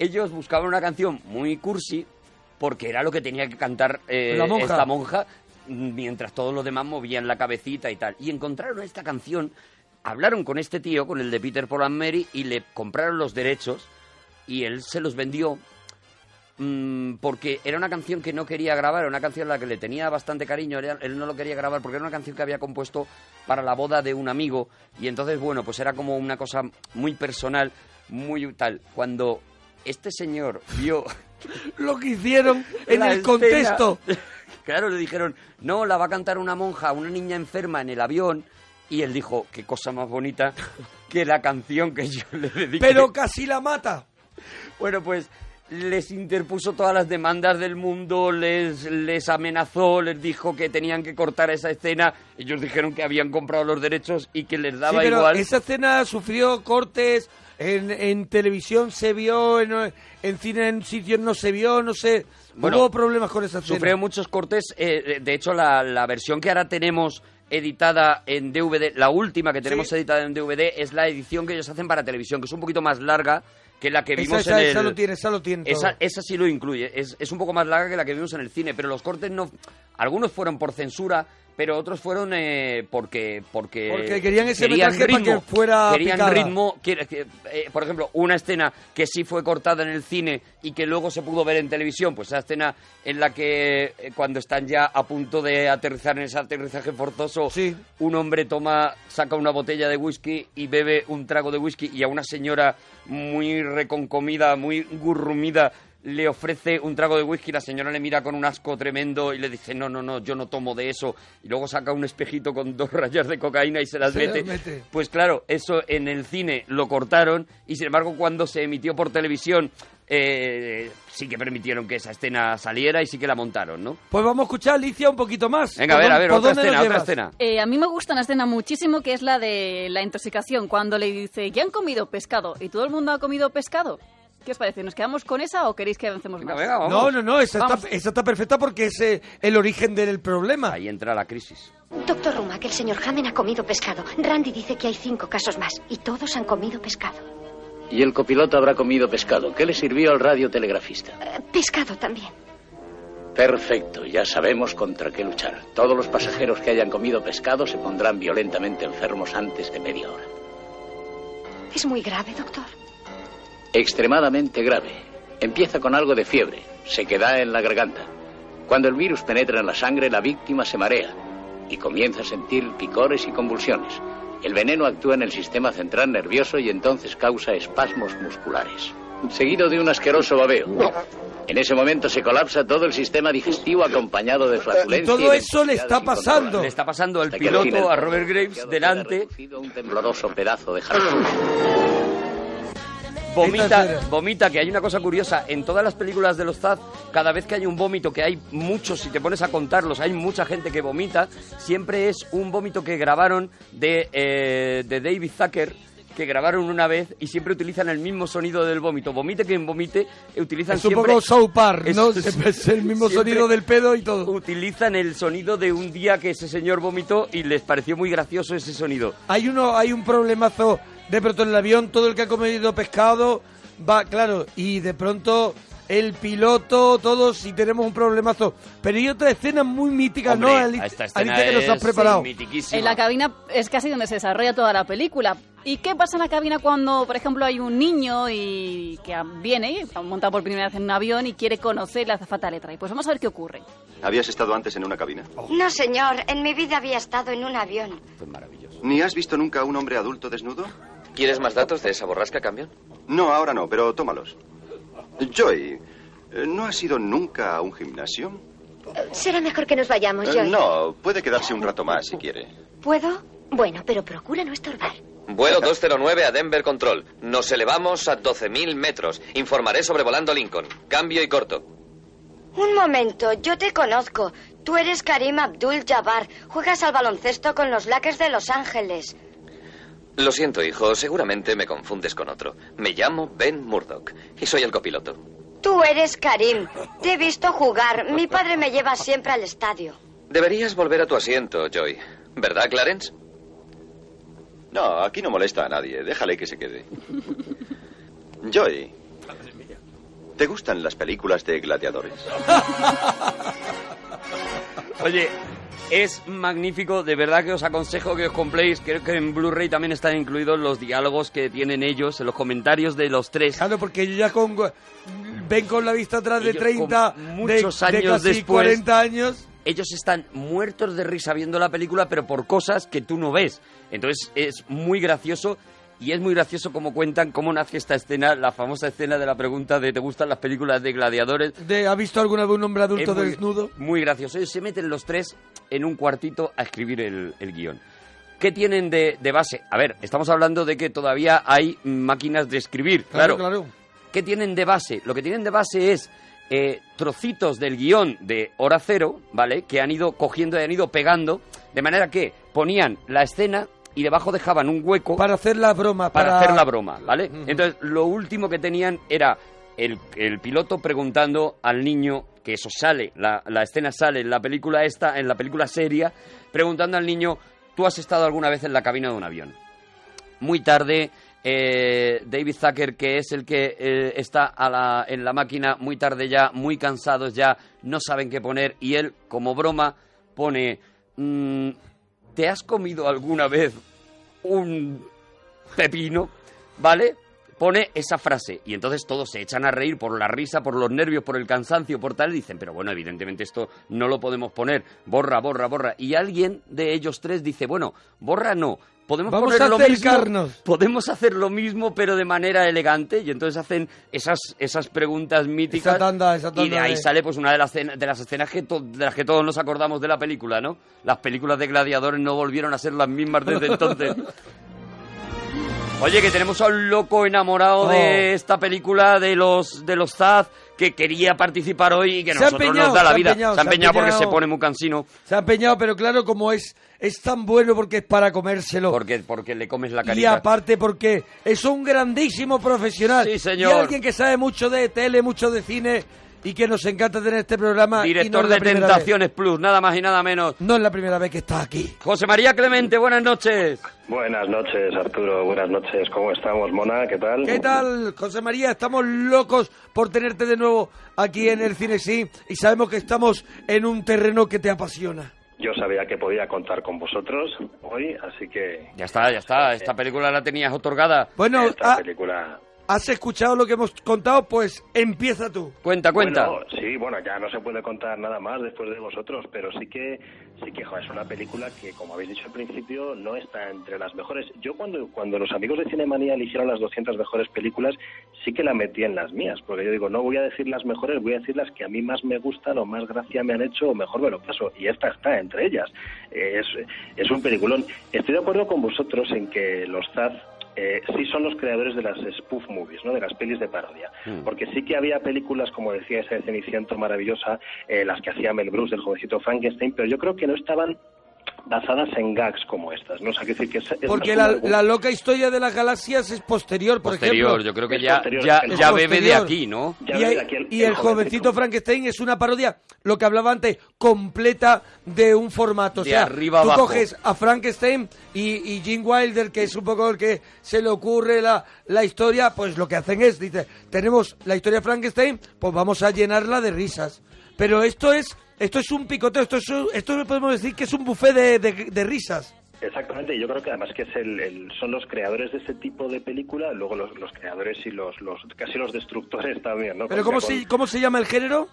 ellos buscaban una canción muy cursi porque era lo que tenía que cantar eh, La monja. esta monja mientras todos los demás movían la cabecita y tal. Y encontraron esta canción, hablaron con este tío, con el de Peter, Paul and Mary, y le compraron los derechos y él se los vendió mm, porque era una canción que no quería grabar, era una canción a la que le tenía bastante cariño, era- él no lo quería grabar porque era una canción que había compuesto para la boda de un amigo y entonces, bueno, pues era como una cosa muy personal, muy tal. Cuando este señor vio Lo que hicieron en el escena- contexto. claro, le dijeron, no, la va a cantar una monja, una niña enferma en el avión. Y él dijo, qué cosa más bonita que la canción que yo le dediqué. Pero casi la mata. Bueno, pues les interpuso todas las demandas del mundo, les, les amenazó, les dijo que tenían que cortar esa escena. Ellos dijeron que habían comprado los derechos y que les Sí, daba pero igual. esa escena sufrió cortes, en, en televisión se vio, en, en cine en sitios no se vio, no sé. Bueno, Hubo problemas con esa. Sufrió muchos cortes. eh, de hecho, la, la versión que ahora tenemos editada en DVD, la última que tenemos Sí. editada en DVD, es la edición que ellos hacen para televisión, que es un poquito más larga que la que Esa, vimos esa, en el... esa lo tiene, esa lo tiene. Esa, esa sí lo incluye. Es, es un poco más larga que la que vimos en el cine, pero los cortes no. Algunos fueron por censura, pero otros fueron eh, porque, porque. Porque querían ese metraje para que fuera Querían picada. ritmo. que, eh, por ejemplo, una escena que sí fue cortada en el cine y que luego se pudo ver en televisión, pues esa escena en la que eh, cuando están ya a punto de aterrizar en ese aterrizaje forzoso, Sí. un hombre toma, saca una botella de whisky y bebe un trago de whisky y a una señora muy reconcomida, muy gurrumida, le ofrece un trago de whisky, la señora le mira con un asco tremendo y le dice, no, no, no, yo no tomo de eso. Y luego saca un espejito con dos rayas de cocaína y se las Se mete. mete. Pues claro, eso en el cine lo cortaron y sin embargo cuando se emitió por televisión eh, sí que permitieron que esa escena saliera y sí que la montaron, ¿no? Pues vamos a escuchar, Alicia, un poquito más. Venga, a ¿Por ver, a ver, otra escena, otra escena. Eh, a mí me gusta una escena muchísimo que es la de la intoxicación, cuando le dice, ¿ya han comido pescado? ¿Y todo el mundo ha comido pescado? ¿Qué os parece? ¿Nos quedamos con esa o queréis que avancemos Venga, más? venga. No, no, no, esa está, Vamos. esa está perfecta porque es eh, el origen del problema. Ahí entra la crisis. Doctor Ruma, que el señor Hammond ha comido pescado. Randy dice que hay cinco casos más y todos han comido pescado. Y el copiloto habrá comido pescado. ¿Qué le sirvió al radiotelegrafista? Eh, pescado también. Perfecto, ya sabemos contra qué luchar. Todos los pasajeros que hayan comido pescado se pondrán violentamente enfermos antes de media hora. Es muy grave, doctor. Extremadamente grave. Empieza con algo de fiebre, se queda en la garganta. Cuando el virus penetra en la sangre, la víctima se marea y comienza a sentir picores y convulsiones. El veneno actúa en el sistema central nervioso y entonces causa espasmos musculares, seguido de un asqueroso babeo. En ese momento se colapsa todo el sistema digestivo acompañado de flatulencia. Y todo eso le está pasando. Le está pasando al piloto, a Robert Graves, delante, un tembloroso pedazo de jarrón. Vomita, es- vomita, que hay una cosa curiosa, en todas las películas de los Zaz, cada vez que hay un vómito, que hay muchos, si te pones a contarlos, hay mucha gente que vomita, siempre es un vómito que grabaron de, eh, de David Zucker, que grabaron una vez y siempre utilizan el mismo sonido del vómito. Vomite quien vomite, utilizan Es un siempre... poco South Park, ¿no? Es- Es el mismo sonido del pedo y todo. Utilizan el sonido de un día que ese señor vomitó y les pareció muy gracioso ese sonido. Hay uno, hay un problemazo de pronto en el avión, todo el que ha comido pescado va, claro, y de pronto el piloto, todos, y tenemos un problemazo. Pero hay otra escena muy mítica, Hombre, ¿no, Ali- esta escena Alicia, que nos has es preparado? En la cabina es casi donde se desarrolla toda la película. ¿Y qué pasa en la cabina cuando, por ejemplo, hay un niño y que viene, monta por primera vez en un avión y quiere conocer la azafata le trae? Pues vamos a ver qué ocurre. ¿Habías estado antes en una cabina? No, señor. En mi vida había estado en un avión. Esto es maravilloso. ¿Ni has visto nunca a un hombre adulto desnudo? ¿Quieres más datos de esa borrasca, Cambion? No, ahora no, pero tómalos. Joy, eh, ¿no has ido nunca a un gimnasio? Será mejor que nos vayamos, Eh, Joy. no, puede quedarse un rato más si quiere. ¿Puedo? Bueno, pero procura no estorbar. Vuelo 209 a Denver Control. Nos elevamos a 12.000 metros. Informaré sobre volando Lincoln. Cambio y corto. Un momento, yo te conozco. Tú eres Karim Abdul Jabbar. Juegas al baloncesto con los Lakers de Los Ángeles. Lo siento, hijo. Seguramente me confundes con otro. Me llamo Ben Murdoch y soy el copiloto. Tú eres Karim. Te he visto jugar. Mi padre me lleva siempre al estadio. Deberías volver a tu asiento, Joy. ¿Verdad, Clarence? No, aquí no molesta a nadie. Déjale que se quede. Joy, ¿te gustan las películas de gladiadores? Oye, es magnífico, de verdad que os aconsejo que os compréis. Creo que en Blu-ray también están incluidos los diálogos que tienen ellos, en los comentarios de los tres. Claro, porque yo ya con, ven con la vista atrás de Ellos 30, con de- muchos de, años casi después. 40 años. Ellos están muertos de risa viendo la película, pero por cosas que tú no ves. Entonces es muy gracioso y es muy gracioso como cuentan cómo nace esta escena, la famosa escena de la pregunta de ¿te gustan las películas de gladiadores? De, ¿Ha visto alguna vez un hombre adulto muy- desnudo? Muy gracioso. Ellos se meten los tres en un cuartito a escribir el, el guion. ¿Qué tienen de, de base? A ver, estamos hablando de que todavía hay máquinas de escribir, Claro, claro. claro. ¿Qué tienen de base? Lo que tienen de base es eh, trocitos del guion de Hora Cero, ¿vale? Que han ido cogiendo y han ido pegando, de manera que ponían la escena y debajo dejaban un hueco Para hacer la broma. para, Para, hacer la broma, ¿vale? Entonces, lo último que tenían era el, el piloto preguntando al niño, que eso sale, la, la escena sale en la película esta, en la película seria, preguntando al niño, ¿tú has estado alguna vez en la cabina de un avión? Muy tarde, eh, David Zucker, que es el que eh, está a la- en la máquina, muy tarde ya, muy cansados ya, no saben qué poner, y él, como broma, pone, mm, ¿te has comido alguna vez un pepino? ¿Vale? Pone esa frase y entonces todos se echan a reír por la risa, por los nervios, por el cansancio, por tal, y dicen, pero bueno, evidentemente esto no lo podemos poner, borra, borra, borra. Y alguien de ellos tres dice, bueno, borra no, podemos Vamos poner a lo mismo, podemos hacer lo mismo pero de manera elegante y entonces hacen esas esas preguntas míticas Esa tanda, esa y tanda de ahí sale pues una de las de las escenas que to- de las que todos nos acordamos de la película, ¿no? Las películas de gladiadores no volvieron a ser las mismas desde entonces. Oye, que tenemos a un loco enamorado Oh. de esta película de los de los Zaz que quería participar hoy y que Se nosotros empeñado, nos da la se vida. empeñado, se ha empeñado porque se pone muy cansino. Se ha empeñado, pero claro, como es, es tan bueno porque es para comérselo. Porque, porque le comes la Y carita. aparte porque es un grandísimo profesional. Sí, señor. Y alguien que sabe mucho de tele, mucho de cine y que nos encanta tener este programa. y no Director de Tentaciones Plus, nada más y nada menos. No es la primera vez que está aquí. José María Clemente, buenas noches. Buenas noches, Arturo. Buenas noches. ¿Cómo estamos, Mona? ¿Qué tal? ¿Qué tal, José María? Estamos locos por tenerte de nuevo aquí en el Cine Sí y sabemos que estamos en un terreno que te apasiona. Yo sabía que podía contar con vosotros hoy, así que Ya está, ya está. Esta película la tenías otorgada. Bueno, esta ah, película... ¿has escuchado lo que hemos contado? Pues empieza tú. Cuenta, cuenta. Bueno, sí, bueno, ya no se puede contar nada más después de vosotros, pero sí que, sí que joder, es una película que, como habéis dicho al principio, no está entre las mejores. Yo cuando, cuando los amigos de Cinemanía eligieron las 200 mejores películas, sí que la metí en las mías, porque yo digo, no voy a decir las mejores, voy a decir las que a mí más me gustan o más gracia me han hecho o mejor me lo paso. Y esta está entre ellas. Es, es un peliculón. Estoy de acuerdo con vosotros en que los Zaz eh, sí son los creadores de las spoof movies, ¿no? de las pelis de parodia. Mm. Porque sí que había películas, como decía esa de Ceniciento maravillosa, eh, las que hacía Mel Brooks, del jovencito Frankenstein, pero yo creo que no estaban basadas en gags como estas, ¿no? O sea, que decir que es, es Porque la, loca historia de las galaxias es posterior, por Posterior, ejemplo. yo creo que ya, ya, ya bebe de aquí, ¿no? Ya y, aquí el- y el el jovencito. Frankenstein es una parodia, lo que hablaba antes, completa de un formato. O De sea, arriba tú abajo. coges a Frankenstein y, y Gene Wilder, que es un poco el que se le ocurre la, la historia, pues lo que hacen es, dice, tenemos la historia de Frankenstein, pues vamos a llenarla de risas. Pero esto es esto es un picoteo, esto es esto podemos decir que es un buffet de, de- de risas. Exactamente, y yo creo que además que es el, el- son los creadores de ese tipo de película, luego los, los creadores y los, los casi los destructores también, ¿no? Pero ¿cómo se, ¿cómo se llama el género?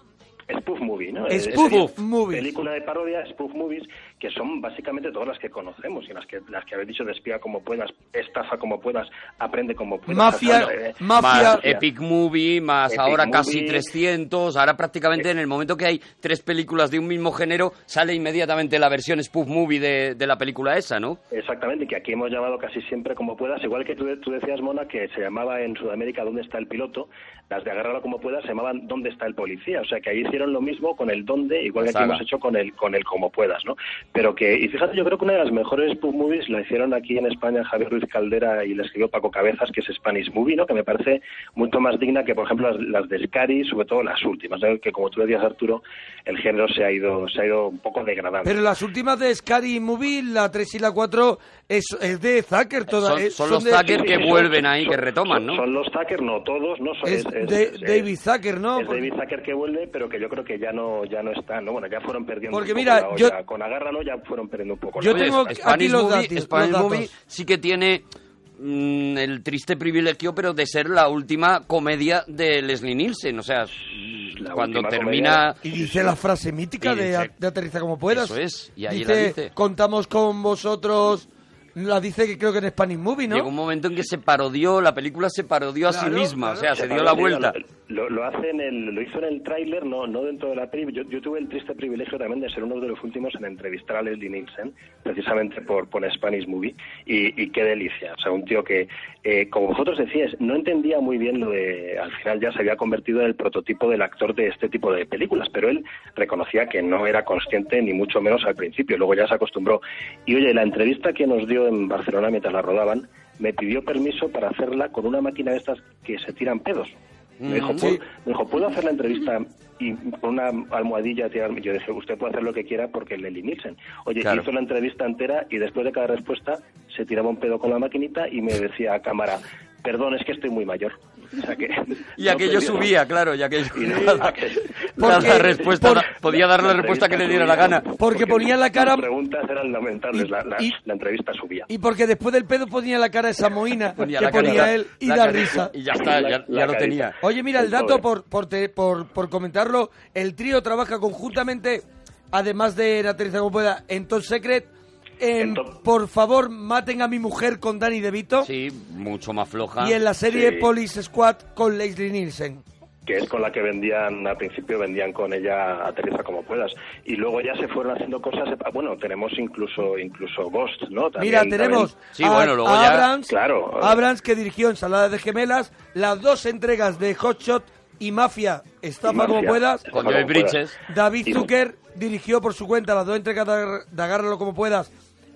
Spoof movie, ¿no? Spoof Es- movies. Película de parodia, spoof movies, que son básicamente todas las que conocemos y las que las que habéis dicho de espía como puedas, estafa como puedas, aprende como puedas. Mafia, eh, mafia. Más Epic Movie, más Epic ahora Movie. casi 300. Ahora prácticamente en el momento que hay tres películas de un mismo género, sale inmediatamente la versión spoof movie de, de la película esa, ¿no? Exactamente, que aquí hemos llamado casi siempre como puedas, igual que tú, tú decías, Mona, que se llamaba en Sudamérica ¿Dónde está el piloto? Las de Agárralo como puedas se llamaban ¿Dónde está el policía? O sea, que ahí hicieron lo mismo con el dónde, igual que aquí hemos hecho con el con el como puedas, ¿no? Pero que, y fíjate, yo creo que una de las mejores spoof movies la hicieron aquí en España Javier Ruiz Caldera y la escribió Paco Cabezas, que es Spanish Movie, ¿no? Que me parece mucho más digna que, por ejemplo, las, las de Scary, sobre todo las últimas, ¿no? que como tú decías, Arturo, el género se ha ido se ha ido un poco degradando. Pero las últimas de Scary Movie, la 3 y la 4, es, es de Zucker toda. Son, eh, son los de- Zucker que son- vuelven ahí, son- que retoman, ¿no? Son los Zucker, no todos, ¿no? Son- Es de- David Zucker, ¿no? Es David Zucker que vuelve, pero que yo creo que ya no ya no está, ¿no? Bueno, ya fueron perdiendo Porque un poco mira, la yo- olla. Con Ya fueron perdiendo un poco. Yo la tengo olla. aquí Spanish los Movie, datos, Spanish los Movie datos. sí que tiene mm, el triste privilegio, pero de ser la última comedia de Leslie Nielsen. O sea, La cuando última termina... Y dice la frase mítica de, de aterriza como puedas. Eso es, y ahí dice, la dice. contamos con vosotros. La dice que creo que en Spanish Movie, ¿no? Llegó un momento en que se parodió, la película se parodió a sí misma, claro. o sea, se Se dio la vuelta. Lo, lo hace en el, lo hizo en el tráiler, no, no dentro de la peli. Yo, yo tuve el triste privilegio también de ser uno de los últimos en entrevistar a Leslie Nielsen, precisamente por, por Spanish Movie, y, y qué delicia. O sea, un tío que, eh, como vosotros decíais, no entendía muy bien lo de, al final ya se había convertido en el prototipo del actor de este tipo de películas, pero él reconocía que no era consciente ni mucho menos al principio, luego ya se acostumbró. Y oye, la entrevista que nos dio en Barcelona mientras la rodaban, me pidió permiso para hacerla con una máquina de estas que se tiran pedos. Me dijo, ¿puedo, sí. me dijo, ¿puedo hacer la entrevista y con una almohadilla tirarme? Yo dije, usted puede hacer lo que quiera porque le Nielsen. Oye, Claro. hizo la entrevista entera y después de cada respuesta se tiraba un pedo con la maquinita y me decía a cámara, perdón, es que estoy muy mayor. O sea que, Y no aquello subía, claro, y aquello... Y cada, nada, que- cada Porque- respuesta, por- da- podía dar la respuesta que le diera la gana. Porque ponía la cara- Las preguntas eran lamentables, Y- la, la- y- la entrevista subía. Y porque después del pedo ponía la cara esa moina Ponía que la ponía carita, él y la da risa. Y ya está, ya, La- ya la lo tenía. Oye, mira, el dato, por, por, te- por, por comentarlo, el trío trabaja conjuntamente, además de en Aterriza como pueda, en Top Secret, en En Top- Por favor, maten a mi mujer con Danny DeVito Sí, mucho más floja. y en la serie Sí. Police Squad con Leslie Nielsen. que es con la que vendían, al principio vendían con ella Aterriza como puedas. Y luego ya se fueron haciendo cosas, bueno, tenemos incluso incluso Ghost, ¿no? También- Mira, tenemos también- Sí, bueno, luego a ya- Abrams, Claro. Abrams, que dirigió Ensalada de Gemelas, las dos entregas de Hot Shot y Mafia, Estafa como puedas. Con. David Zucker dirigió por su cuenta las dos entregas de Agárralo como puedas.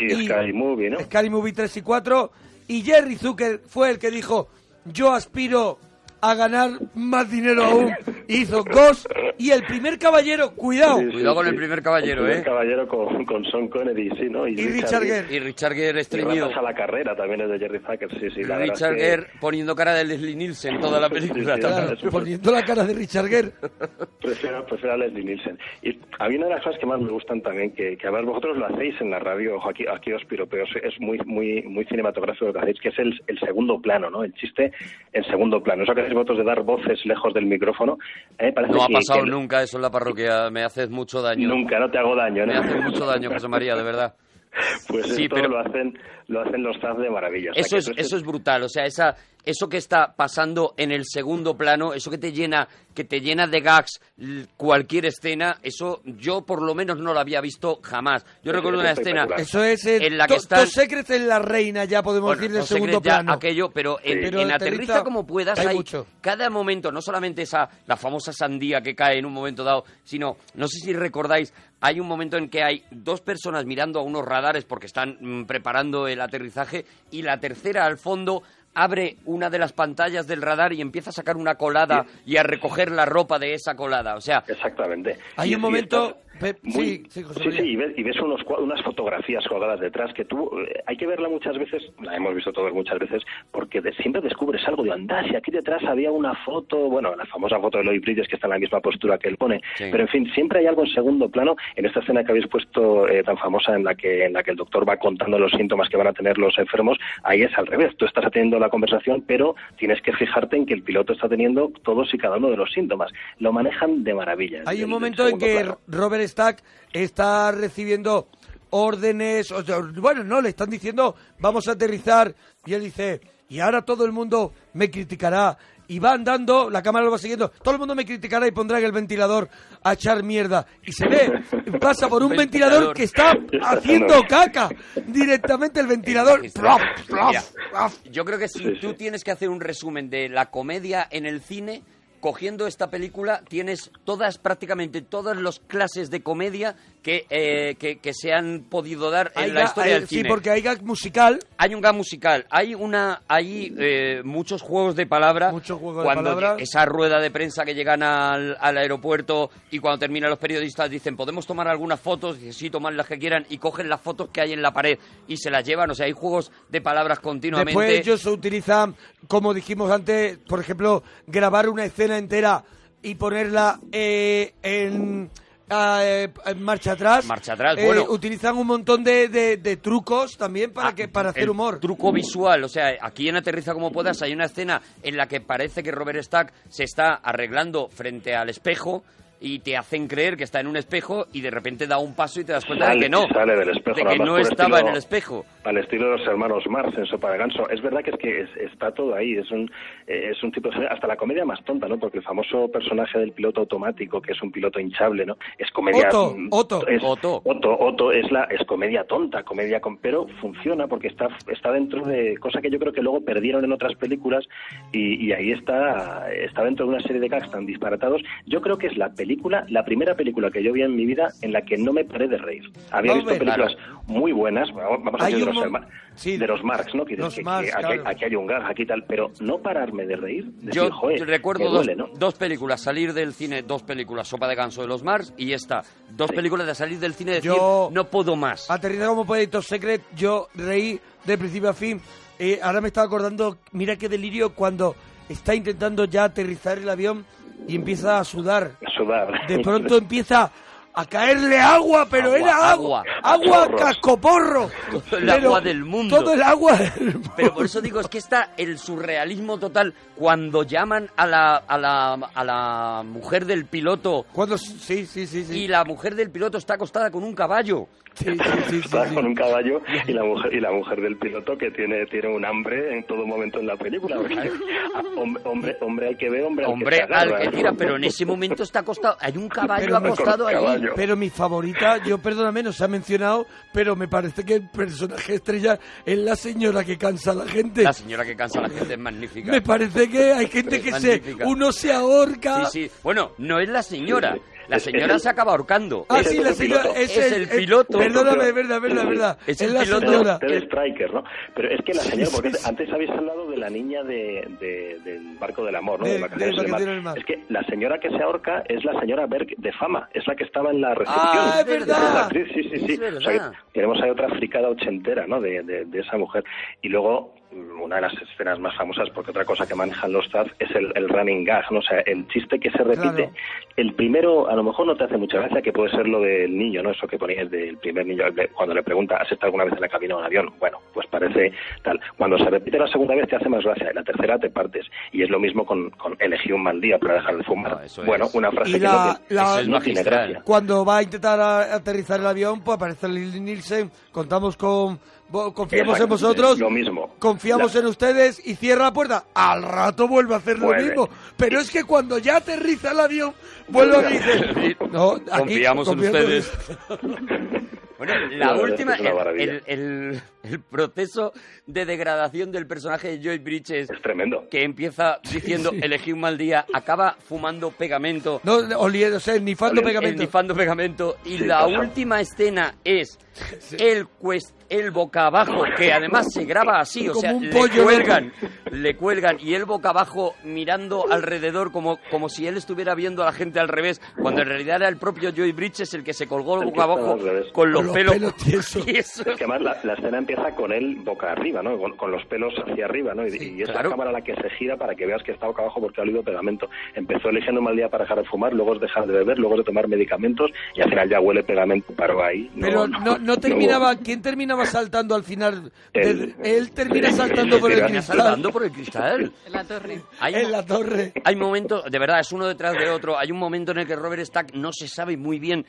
Y Sky Movie, ¿no? Scary Movie 3 y 4. Y Jerry Zucker fue el que dijo, yo aspiro a ganar más dinero aún. Hizo Ghost y el primer caballero, cuidado. Sí, sí, Cuidado con sí. el primer caballero, El primer ¿eh? caballero con, con Sean Connery, sí, ¿no? Y Richard Gere. Y Richard Gere Y estreñido. A la carrera también es de Jerry Zucker, sí, sí. la Richard que- Gere poniendo cara de Leslie Nielsen toda la película. Sí, sí, Claro, poniendo la cara de Richard Gere. Prefiero, prefiero a Leslie Nielsen. Y a mí una de las cosas que más me gustan también, que, que a ver, vosotros lo hacéis en la radio, ojo, aquí, aquí os piropeo, es- es muy, muy, muy cinematográfico lo que hacéis, que es el, el segundo plano, ¿no? El chiste en segundo plano. Eso que hacéis vosotros de dar voces lejos del micrófono, parece No ha pasado que nunca eso en la parroquia. Me haces mucho daño. Nunca, no te hago daño, ¿no? Me haces mucho daño, José María, de verdad. Pues Sí, esto pero- lo hacen lo hacen los Zaz de maravilla. O sea, Eso es, eso es brutal, o sea, esa, eso que está pasando en el segundo plano, eso que te llena, que te llena de gags cualquier escena, eso yo por lo menos no lo había visto jamás. Yo recuerdo una escena Eso es el, en la que Top Secret es la reina, ya podemos bueno, decir, del segundo ya plano. aquello, pero en, Pero en Aterriza aterriza como puedas hay hay mucho. cada momento, no solamente esa la famosa sandía que cae en un momento dado, sino no sé si recordáis, hay un momento en que hay dos personas mirando a unos radares porque están mm, preparando el aterrizaje y la tercera al fondo abre una de las pantallas del radar y empieza a sacar una colada y a recoger la ropa de esa colada, o sea, Exactamente. Hay Y- un momento... muy- sí, sí, José Sí, y ves, y ves unos, unas fotografías colgadas detrás que tú, eh, hay que verla muchas veces, la hemos visto todos muchas veces, porque de- siempre descubres algo de anda, si aquí detrás había una foto, bueno, la famosa foto de Lloyd Bridges que está en la misma postura que él pone, Sí. pero en fin, siempre hay algo en segundo plano, en esta escena que habéis puesto eh, tan famosa en la que en la que el doctor va contando los síntomas que van a tener los enfermos, ahí es al revés, tú estás atendiendo la conversación, pero tienes que fijarte en que el piloto está teniendo todos y cada uno de los síntomas. Lo manejan de maravilla. Hay un momento en que plano. Robert Está recibiendo órdenes, o sea, bueno, no, le están diciendo vamos a aterrizar y él dice, y ahora todo el mundo me criticará. Y va andando, la cámara lo va siguiendo, todo el mundo me criticará y pondrá en el ventilador a echar mierda. Y se ve, pasa por un ventilador Ventilador. que está haciendo caca. Directamente el ventilador. magistral. plop, plop, Mira, plop. Yo creo que si tú tienes que hacer un resumen de la comedia en el cine, cogiendo esta película tienes todas, prácticamente todas las clases de comedia que, eh, que, que se han podido dar en la historia hay- del sí, cine. porque hay gag musical. Hay un gag musical, hay una, hay eh, muchos juegos de palabra. Muchos juegos de palabra. esa rueda de prensa que llegan al, al aeropuerto y cuando terminan los periodistas dicen podemos tomar algunas fotos, dicen sí, tomad las que quieran y cogen las fotos que hay en la pared y se las llevan. O sea, hay juegos de palabras continuamente. Después ellos utilizan, como dijimos antes, por ejemplo, grabar una escena entera y ponerla eh, en, eh, marcha atrás. Marcha atrás, Eh, bueno. Utilizan un montón de, de- de trucos también para, que, para hacer Ah, el humor. Truco visual, o sea, aquí en Aterriza como puedas hay una escena en la que parece que Robert Stack se está arreglando frente al espejo y te hacen creer que está en un espejo y de repente da un paso y te das cuenta de Sale- que no, sale del espejo, de que no estaba estilo- en el espejo. Al estilo de los hermanos Marx en Sopa de Ganso. Es verdad que es que es- está todo ahí. Es un, eh, es un tipo de... Hasta la comedia más tonta, ¿no? Porque el famoso personaje del piloto automático, que es un piloto hinchable, ¿no? Es comedia... Otto, mm, Otto. Es, Otto. Otto, Otto es, la, es comedia tonta, comedia con... Pero funciona porque está, está dentro de... Cosa que yo creo que luego perdieron en otras películas y, y ahí está, está dentro de una serie de gags tan disparatados. Yo creo que es la película, la primera película que yo vi en mi vida en la que no me paré de reír. Había Vamos visto películas muy buenas, vamos a decir de los, mo- herma- sí. de los Marx, ¿no? Que Los que, Marx, que aquí, claro. aquí hay un gag, aquí tal, pero no pararme de reír. Decir, Yo, "Joder, recuerdo que dos, duele, ¿no? dos películas, salir del cine, dos películas, Sopa de Ganso de los Mars y esta, dos películas de salir del cine y decir, Yo- no puedo más. Aterriza como Top Secret, yo reí de principio a fin. Eh, ahora me estaba acordando, mira qué delirio cuando está intentando ya aterrizar el avión y empieza a sudar. A sudar. De pronto empieza a caerle agua, pero Agua, era agua, agua. cascoporro. Todo el Pero agua del mundo. Todo el agua del mundo. Pero por eso digo, es que está el surrealismo total cuando llaman a la, a la, a la mujer del piloto Cuando, sí, sí, sí, sí. y la mujer del piloto está acostada con un caballo. Sí, sí, sí, sí, Está sí. con un caballo y la mujer y la mujer del piloto que tiene tiene un hambre en todo momento en la película ah, hombre, hombre hombre hay que ver hombre al Hombre, que se agarra, al que ¿no? tira, pero en ese momento está acostado. Hay un caballo Pero acostado allí. caballo. Pero mi favorita, yo perdóname, no se ha mencionado, pero me parece que el personaje estrella es la señora que cansa a la gente. La señora que cansa a la gente es magnífica. Me parece que hay gente que se, Magnífica. uno se ahorca. Sí, sí. Bueno, no es la señora. La Es- señora es el- se acaba ahorcando. Ah, Es sí, el la señora piloto. es, Es el piloto. Perdóname, es verdad, es verdad, es verdad. Es Es, el la piloto. señora. Ted Striker, ¿no? Pero es que la señora, Sí, porque sí, sí. antes habéis hablado de la niña de, de- del barco del amor, ¿no? De- De Vacaciones de del del Mar. Es que la señora que se ahorca es la señora Berg de fama, es la que estaba en la recepción. Ah, es verdad. Sí, sí, sí. sí. Es O sea, verdad. que tenemos ahí otra fricada ochentera, ¿no? De, de- de esa mujer. Y luego, una de las escenas más famosas, porque otra cosa que manejan los Taz es el, el running gag, ¿no? O sea, el chiste que se repite. Claro. El primero, a lo mejor no te hace mucha gracia, que puede ser lo del niño, ¿no? Eso que ponías del primer niño, cuando le pregunta, ¿has estado alguna vez en la cabina de un avión? Bueno, pues parece tal. Cuando se repite la segunda vez te hace más gracia, y la tercera te partes. Y es lo mismo con, con elegí un mal día para dejar de fumar. Ah, bueno, es. una frase Y que la- no, tiene, la- Eso es no tiene magistral. gracia. Cuando va a intentar a- aterrizar el avión, pues aparece Lily Nielsen. Contamos con confiamos en vosotros, Lo mismo. confiamos La- en ustedes y cierra la puerta. Al rato vuelve a hacer lo Vuelve. mismo. Pero es que cuando ya aterriza el avión, vuelve a decir, no, aquí Confiamos en ustedes. Bueno, la última, el, el- proceso de degradación del personaje de Joy Bridges, Es tremendo. que empieza diciendo sí. elegí un mal día, acaba fumando pegamento, No, oliendo, o sea, ni fando Oliendo, pegamento. nifando pegamento, y Sí, la pasa. última escena es el, cuest- el boca abajo, que además se graba así, o Como sea, un le cuelgan, le cuelgan, y él boca abajo mirando alrededor como, como si él estuviera viendo a la gente al revés, cuando en realidad era el propio Joy Bridges el que se colgó El boca abajo con los, pelos, pelos tiesos. tiesos. Es que además la, la escena empieza con él boca arriba, ¿no? Con, con los pelos hacia arriba, ¿no? Y, y es claro. la cámara la que se gira para que veas que está boca abajo porque ha olido pegamento. Empezó eligiendo un mal día para dejar de fumar, luego es dejar de beber, luego es de tomar medicamentos y al final ya huele pegamento, paró ahí. Pero no, no terminaba, ¿quién terminaba saltando al final? Él. Termina Él. saltando por el cristal. saltando por el cristal. En la torre. Hay, En la torre. hay momentos, de verdad, es uno detrás de otro. Hay un momento en el que Robert Stack no se sabe muy bien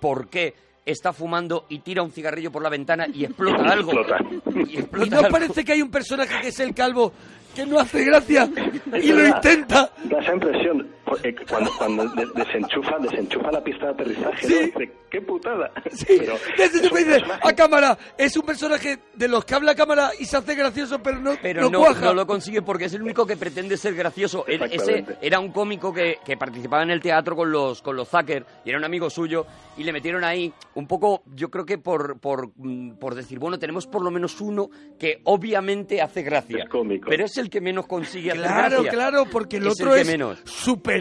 por qué está fumando y tira un cigarrillo por la ventana y explota algo. Explota. Y explota ¿Y no algo. parece que hay un personaje que es el calvo que no hace gracia y lo intenta? Da esa impresión. Eh, Cuando, cuando de- desenchufa, desenchufa la pista de aterrizaje, Sí. ¿no? Dice, qué putada. Sí, Pero dice a cámara, es un personaje de los que habla a cámara y se hace gracioso, pero no, Pero no no, cuaja. no lo consigue porque es el único que pretende ser gracioso. Él- ese era un cómico que, que participaba en el teatro con los, con los Zucker y era un amigo suyo y le metieron ahí un poco, yo creo que por, por, mm, por decir, bueno, tenemos por lo menos uno que obviamente hace gracia. Es cómico. Pero es el que menos consigue hacer Claro, gracia. claro, porque el Es otro que es menos.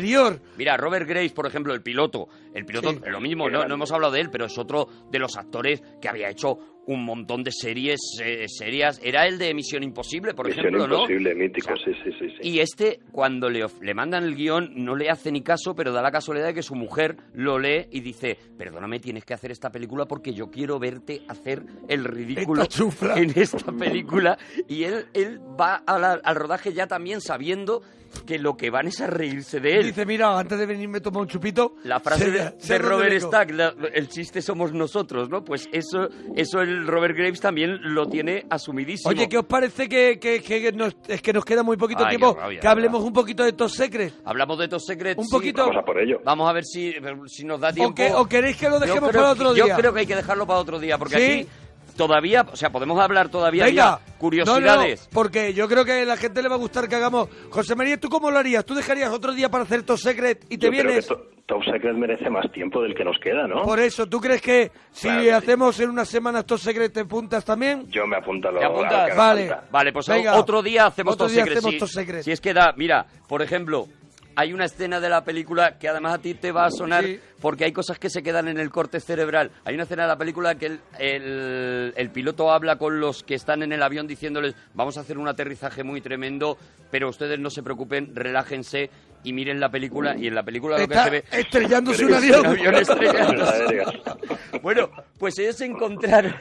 Superior. Mira, Robert Grace, por ejemplo, el piloto. El piloto, Sí. lo mismo, no, no hemos hablado de él, pero es otro de los actores que había hecho un montón de series eh, serias. Era el de Misión Imposible, por Misión ejemplo, ¿no? imposible, mítico, O sea, sí, sí, sí. sí. Y este, cuando le, of- le mandan el guion, no le hace ni caso, pero da la casualidad de que su mujer lo lee y dice, perdóname, tienes que hacer esta película porque yo quiero verte hacer el ridículo Esta en esta película. Y él, él va la- al rodaje ya también sabiendo que lo que van es a reírse de él. Dice, mira, antes de venir me tomo un chupito. La frase sé- de, sé de Robert. Stack, la- el chiste somos nosotros, ¿no? Pues eso, eso el Robert Graves también lo tiene asumidísimo. Oye, ¿qué os parece que, que- que nos, es que nos queda muy poquito Ay, tiempo? rabia, que hablemos verdad. un poquito de Top Secret. Hablamos de Top Secret. Un sí. poquito. Vamos a por ello. Vamos a ver si, si nos da tiempo. ¿O, que- o queréis que lo dejemos creo para otro día? Yo creo que hay que dejarlo para otro día, porque ¿Sí? aquí todavía, o sea, podemos hablar todavía Venga, había curiosidades. No, no, porque yo creo que a la gente le va a gustar que hagamos. José María, ¿tú cómo lo harías? ¿Tú dejarías otro día para hacer Top Secret y te Yo creo vienes? que To- Top Secret merece más tiempo del que nos queda, ¿no? Por eso, ¿tú crees que si Claro que sí. hacemos en unas semanas Top Secret te apuntas también? Yo me apunto a lo, ¿Te a lo apuntas? que Vale. Vale, pues Venga. otro día hacemos Otro Top día Secret. hacemos si- Top Secret. Si es que da, mira, por ejemplo, hay una escena de la película que además a ti te va a sonar Sí. porque hay cosas que se quedan en el corte cerebral. Hay una escena de la película que el, el- el piloto habla con los que están en el avión diciéndoles vamos a hacer un aterrizaje muy tremendo, pero ustedes no se preocupen, relájense y miren la película y en la película lo que se ve estrellándose un avión. un avión estrellándose. Bueno, pues ellos se encontraron,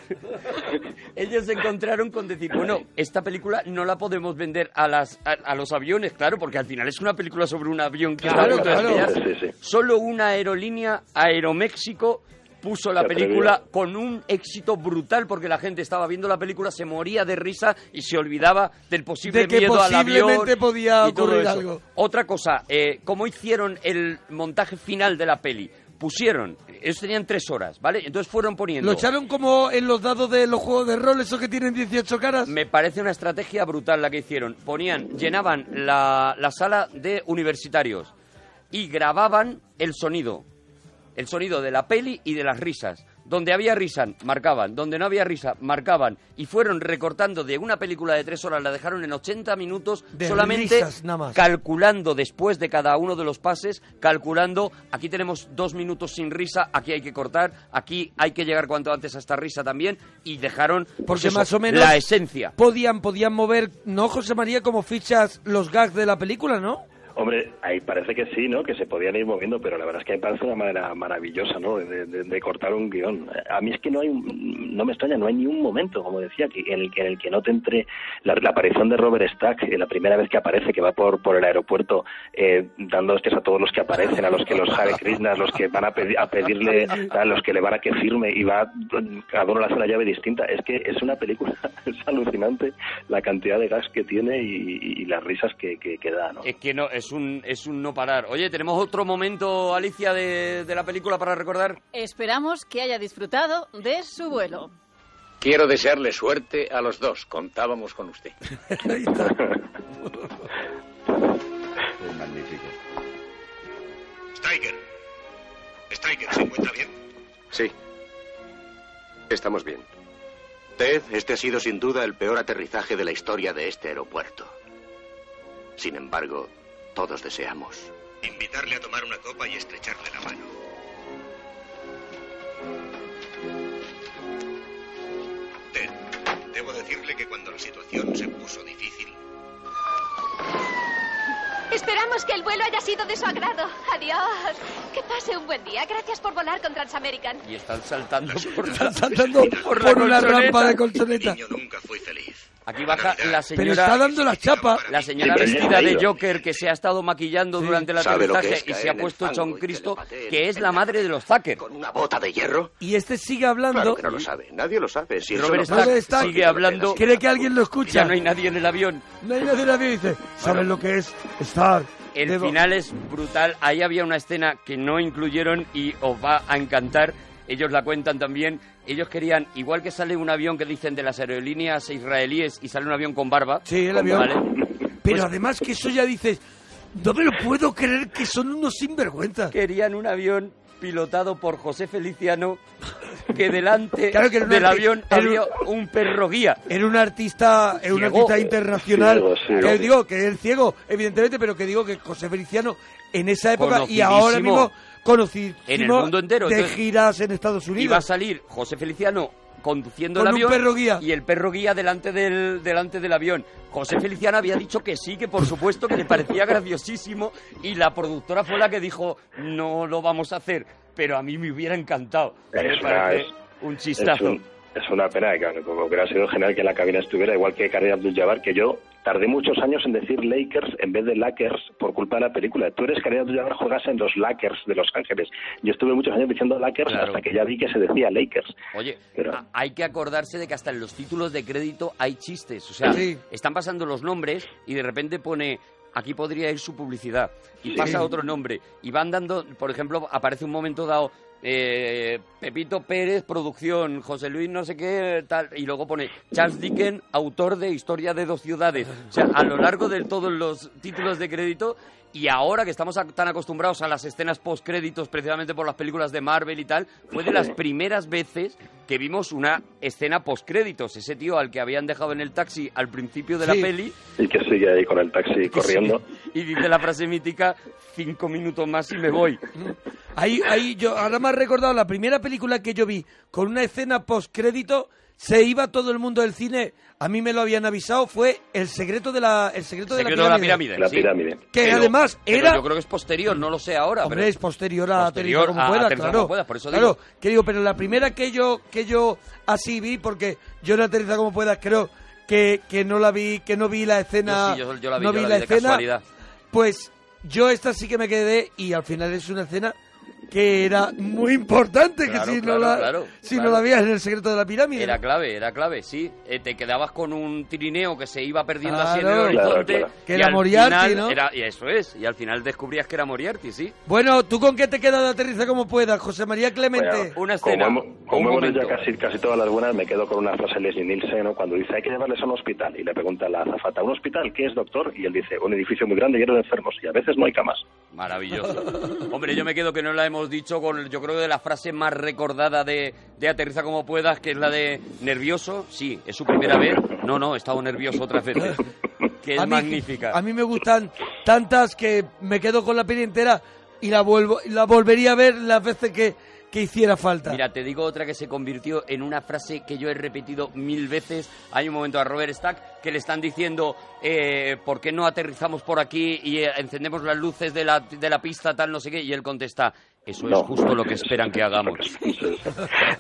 ellos se encontraron con decir, bueno, esta película no la podemos vender a las a, a los aviones, claro, porque al final es una película sobre un avión que Claro, claro. sí, sí. Solo una aerolínea, Aeroméxico, puso la película con un éxito brutal porque la gente estaba viendo la película, se moría de risa y se olvidaba del posible De que miedo al avión. posiblemente podía y todo ocurrir eso. algo. Otra cosa, eh, ¿cómo hicieron el montaje final de la peli? Pusieron, ellos tenían tres horas, ¿vale? Entonces fueron poniendo... Lo echaron como en los dados de los juegos de rol, esos que tienen 18 caras. Me parece una estrategia brutal la que hicieron. Ponían, llenaban la, la sala de universitarios y grababan el sonido. El sonido de la peli y de las risas. Donde había risa, marcaban. Donde no había risa, marcaban. Y fueron recortando de una película de tres horas, la dejaron en 80 minutos, De solamente risas nada más. calculando después de cada uno de los pases, calculando, aquí tenemos dos minutos sin risa, aquí hay que cortar, aquí hay que llegar cuanto antes a esta risa también, y dejaron pues Porque eso, más o menos la esencia. Podían, podían mover, ¿no, José María, como fichas los gags de la película, no? Hombre, ahí parece que sí, ¿no? Que se podían ir moviendo, pero la verdad es que me parece una manera maravillosa, ¿no? De, de- de cortar un guion. A mí es que no hay, no me extraña, no hay ni un momento, como decía, que en el que, en el que no te entre la, la aparición de Robert Stack, eh, la primera vez que aparece, que va por, por el aeropuerto eh, dando hostias a todos los que aparecen, a los que los Hare Krishnas, los que van a, a pedirle, a los que le van a que firme y va, cada uno le hace una llave distinta. Es que es una película, es alucinante la cantidad de gas que tiene y, y las risas que, que, que da, ¿no? Es que no, es un, es un no parar. Oye, ¿tenemos otro momento, Alicia, de, de la película para recordar? Esperamos que haya disfrutado de su vuelo. Quiero desearle suerte a los dos. Contábamos con usted. Es magnífico. Steiger. Steiger, ¿se encuentra bien? Sí. Estamos bien. Ted, este ha sido sin duda el peor aterrizaje de la historia de este aeropuerto. Sin embargo, todos deseamos. Invitarle a tomar una copa y estrecharle la mano. Ted, debo decirle que cuando la situación se puso difícil, Esperamos que el vuelo haya sido de su agrado. Adiós. Que pase un buen día. Gracias por volar con Transamerican. Y están saltando por, Están saltando por, una colchoneta. rampa de colchoneta. nunca fui feliz. Aquí baja la señora... Pero está dando la chapa. La señora Sí, vestida de. Joker que se ha estado maquillando durante el aterrizaje es y se ha el puesto hecha un Cristo, que es la madre de los Zucker. ¿Una bota de hierro? Y este sigue hablando. Claro que no lo sabe. Nadie lo sabe. Si Robert Stack Stack sigue hablando. Cree que alguien lo escucha. Ya no hay nadie en el avión. No hay nadie en vida y dice, ¿sabes lo que es estar? El Debo- final es brutal. Ahí había una escena que no incluyeron y os va a encantar. Ellos la cuentan también. Ellos querían, igual que sale un avión que dicen de las aerolíneas israelíes y sale un avión con barba. Sí, el avión. ¿vale? Pero Pues- además que eso ya dices, no me lo puedo creer que son unos sinvergüenzas. Querían un avión pilotado por José Feliciano que delante Claro que del avión era un- había un perro guía. Era un artista, era un artista internacional. Ciego, ciego. Que digo que es ciego, evidentemente, pero que digo que José Feliciano en esa época y ahora mismo conocidísimo En el mundo entero, de entonces, giras en Estados Unidos. Iba a salir José Feliciano conduciendo Con el un avión perro guía. y el perro guía delante del delante del avión. José Feliciano había dicho que sí, que por supuesto que le parecía graciosísimo y la productora fue la que dijo no lo vamos a hacer, pero a mí me hubiera encantado. Es me una- parece es- un Es, chistazo. un- es una pena que como hubiera sido genial que la cabina estuviera igual que Karim Abdul-Jabbar, que yo tardé muchos años en decir Lakers en vez de Lakers por culpa de la película. Tú eres Karim Abdul-Jabbar, juegas en los Lakers de Los Ángeles. Yo estuve muchos años diciendo Lakers Claro. hasta que ya vi que se decía Lakers. Oye, Pero- hay que acordarse de que hasta en los títulos de crédito hay chistes. O sea, Sí. están pasando los nombres y de repente pone. Aquí podría ir su publicidad. Y Sí. pasa otro nombre. Y van dando. Por ejemplo, aparece un momento dado. Eh, Pepito Pérez, producción, José Luis no sé qué, tal, y luego pone Charles Dickens, autor de Historia de dos ciudades. O sea, a lo largo de todos los títulos de crédito, y ahora que estamos tan acostumbrados a las escenas post-créditos, precisamente por las películas de Marvel y tal, fue de las primeras veces que vimos una escena post-créditos. Ese tío al que habían dejado en el taxi al principio de Sí. la peli, Y que sigue ahí con el taxi corriendo. y dice la frase mítica, cinco minutos más y me voy. Ahí, ahí yo ahora me ha recordado la primera película que yo vi con una escena post crédito. Se iba todo el mundo del cine. A mí me lo habían avisado. Fue el secreto de la, el secreto, Secreto de la pirámide. La sí. pirámide. Que Pero- además pero era. yo creo que es posterior, no lo sé ahora. Hombre, pero- es posterior a Posterior Aterriza como a puedas, Aterriza claro. como puedas, por eso claro, digo. que digo, pero la primera que yo que yo así vi, porque yo en Aterriza como puedas creo que, que no la vi, que no vi la escena, Yo sí, yo- yo la vi, no yo vi la la, vi de escena, casualidad. pues yo esta sí que me quedé y al final es una escena que era muy importante, Claro, que si claro, no la claro, si claro. no la veías en el secreto de la pirámide. Era clave, era clave, sí. Eh, te quedabas con un trineo que se iba perdiendo así en el horizonte. Claro, claro. Que era Moriarty, final ¿no? era- y eso es, y al final descubrías que era Moriarty, sí. Bueno, ¿tú con qué te quedas de Aterriza como puedas, José María Clemente? Bueno, Una escena, Como, hemos- un como hemos dicho momento. casi, casi todas las buenas, me quedo con una frase de Leslie Nielsen, ¿no? cuando dice hay que llevarles a un hospital. Y le pregunta a la azafata, ¿un hospital? ¿Qué es, doctor? Y él dice, un edificio muy grande lleno de enfermos. Y a veces no hay camas. Maravilloso. Hombre, yo me quedo que no la hemos dicho con, yo creo que de la frase más recordada de, de Aterriza como puedas, que es la de nervioso. Sí, es su primera vez. No, no, he estado nervioso otras veces. Que es A mí- magnífica. A mí me gustan tantas que me quedo con la peli entera y la vuelvo la volvería a ver las veces que, que hiciera falta. Mira, te digo otra que se convirtió en una frase que yo he repetido mil veces. Hay un momento a Robert Stack que le están diciendo eh, ¿por qué no aterrizamos por aquí y encendemos las luces de la, de la pista tal no sé qué? Y él contesta eso es No. justo lo que esperan que hagamos.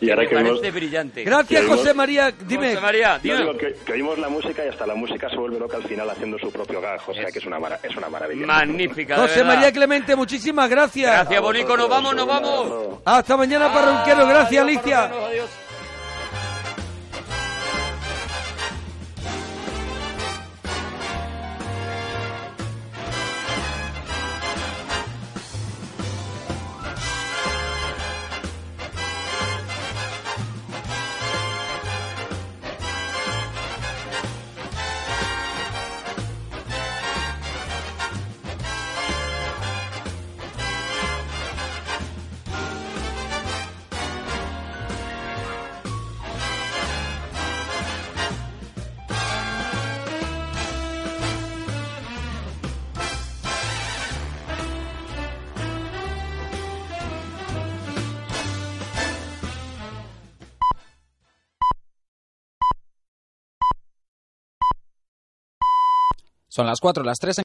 Y ahora Me que vimos- parece brillante. Gracias, Que vimos- José María. Dime. José María, dime. digo que, que oímos la música y hasta la música se vuelve loca al final haciendo su propio gag, o sea que es una, mara- es una maravilla. Magnífica, José verdad. María Clemente, muchísimas gracias. Gracias, Bonico. Nos vamos, nos vamos. Hasta mañana, parroquiano. Gracias, Adiós, Alicia. adiós. Son las 4, las 3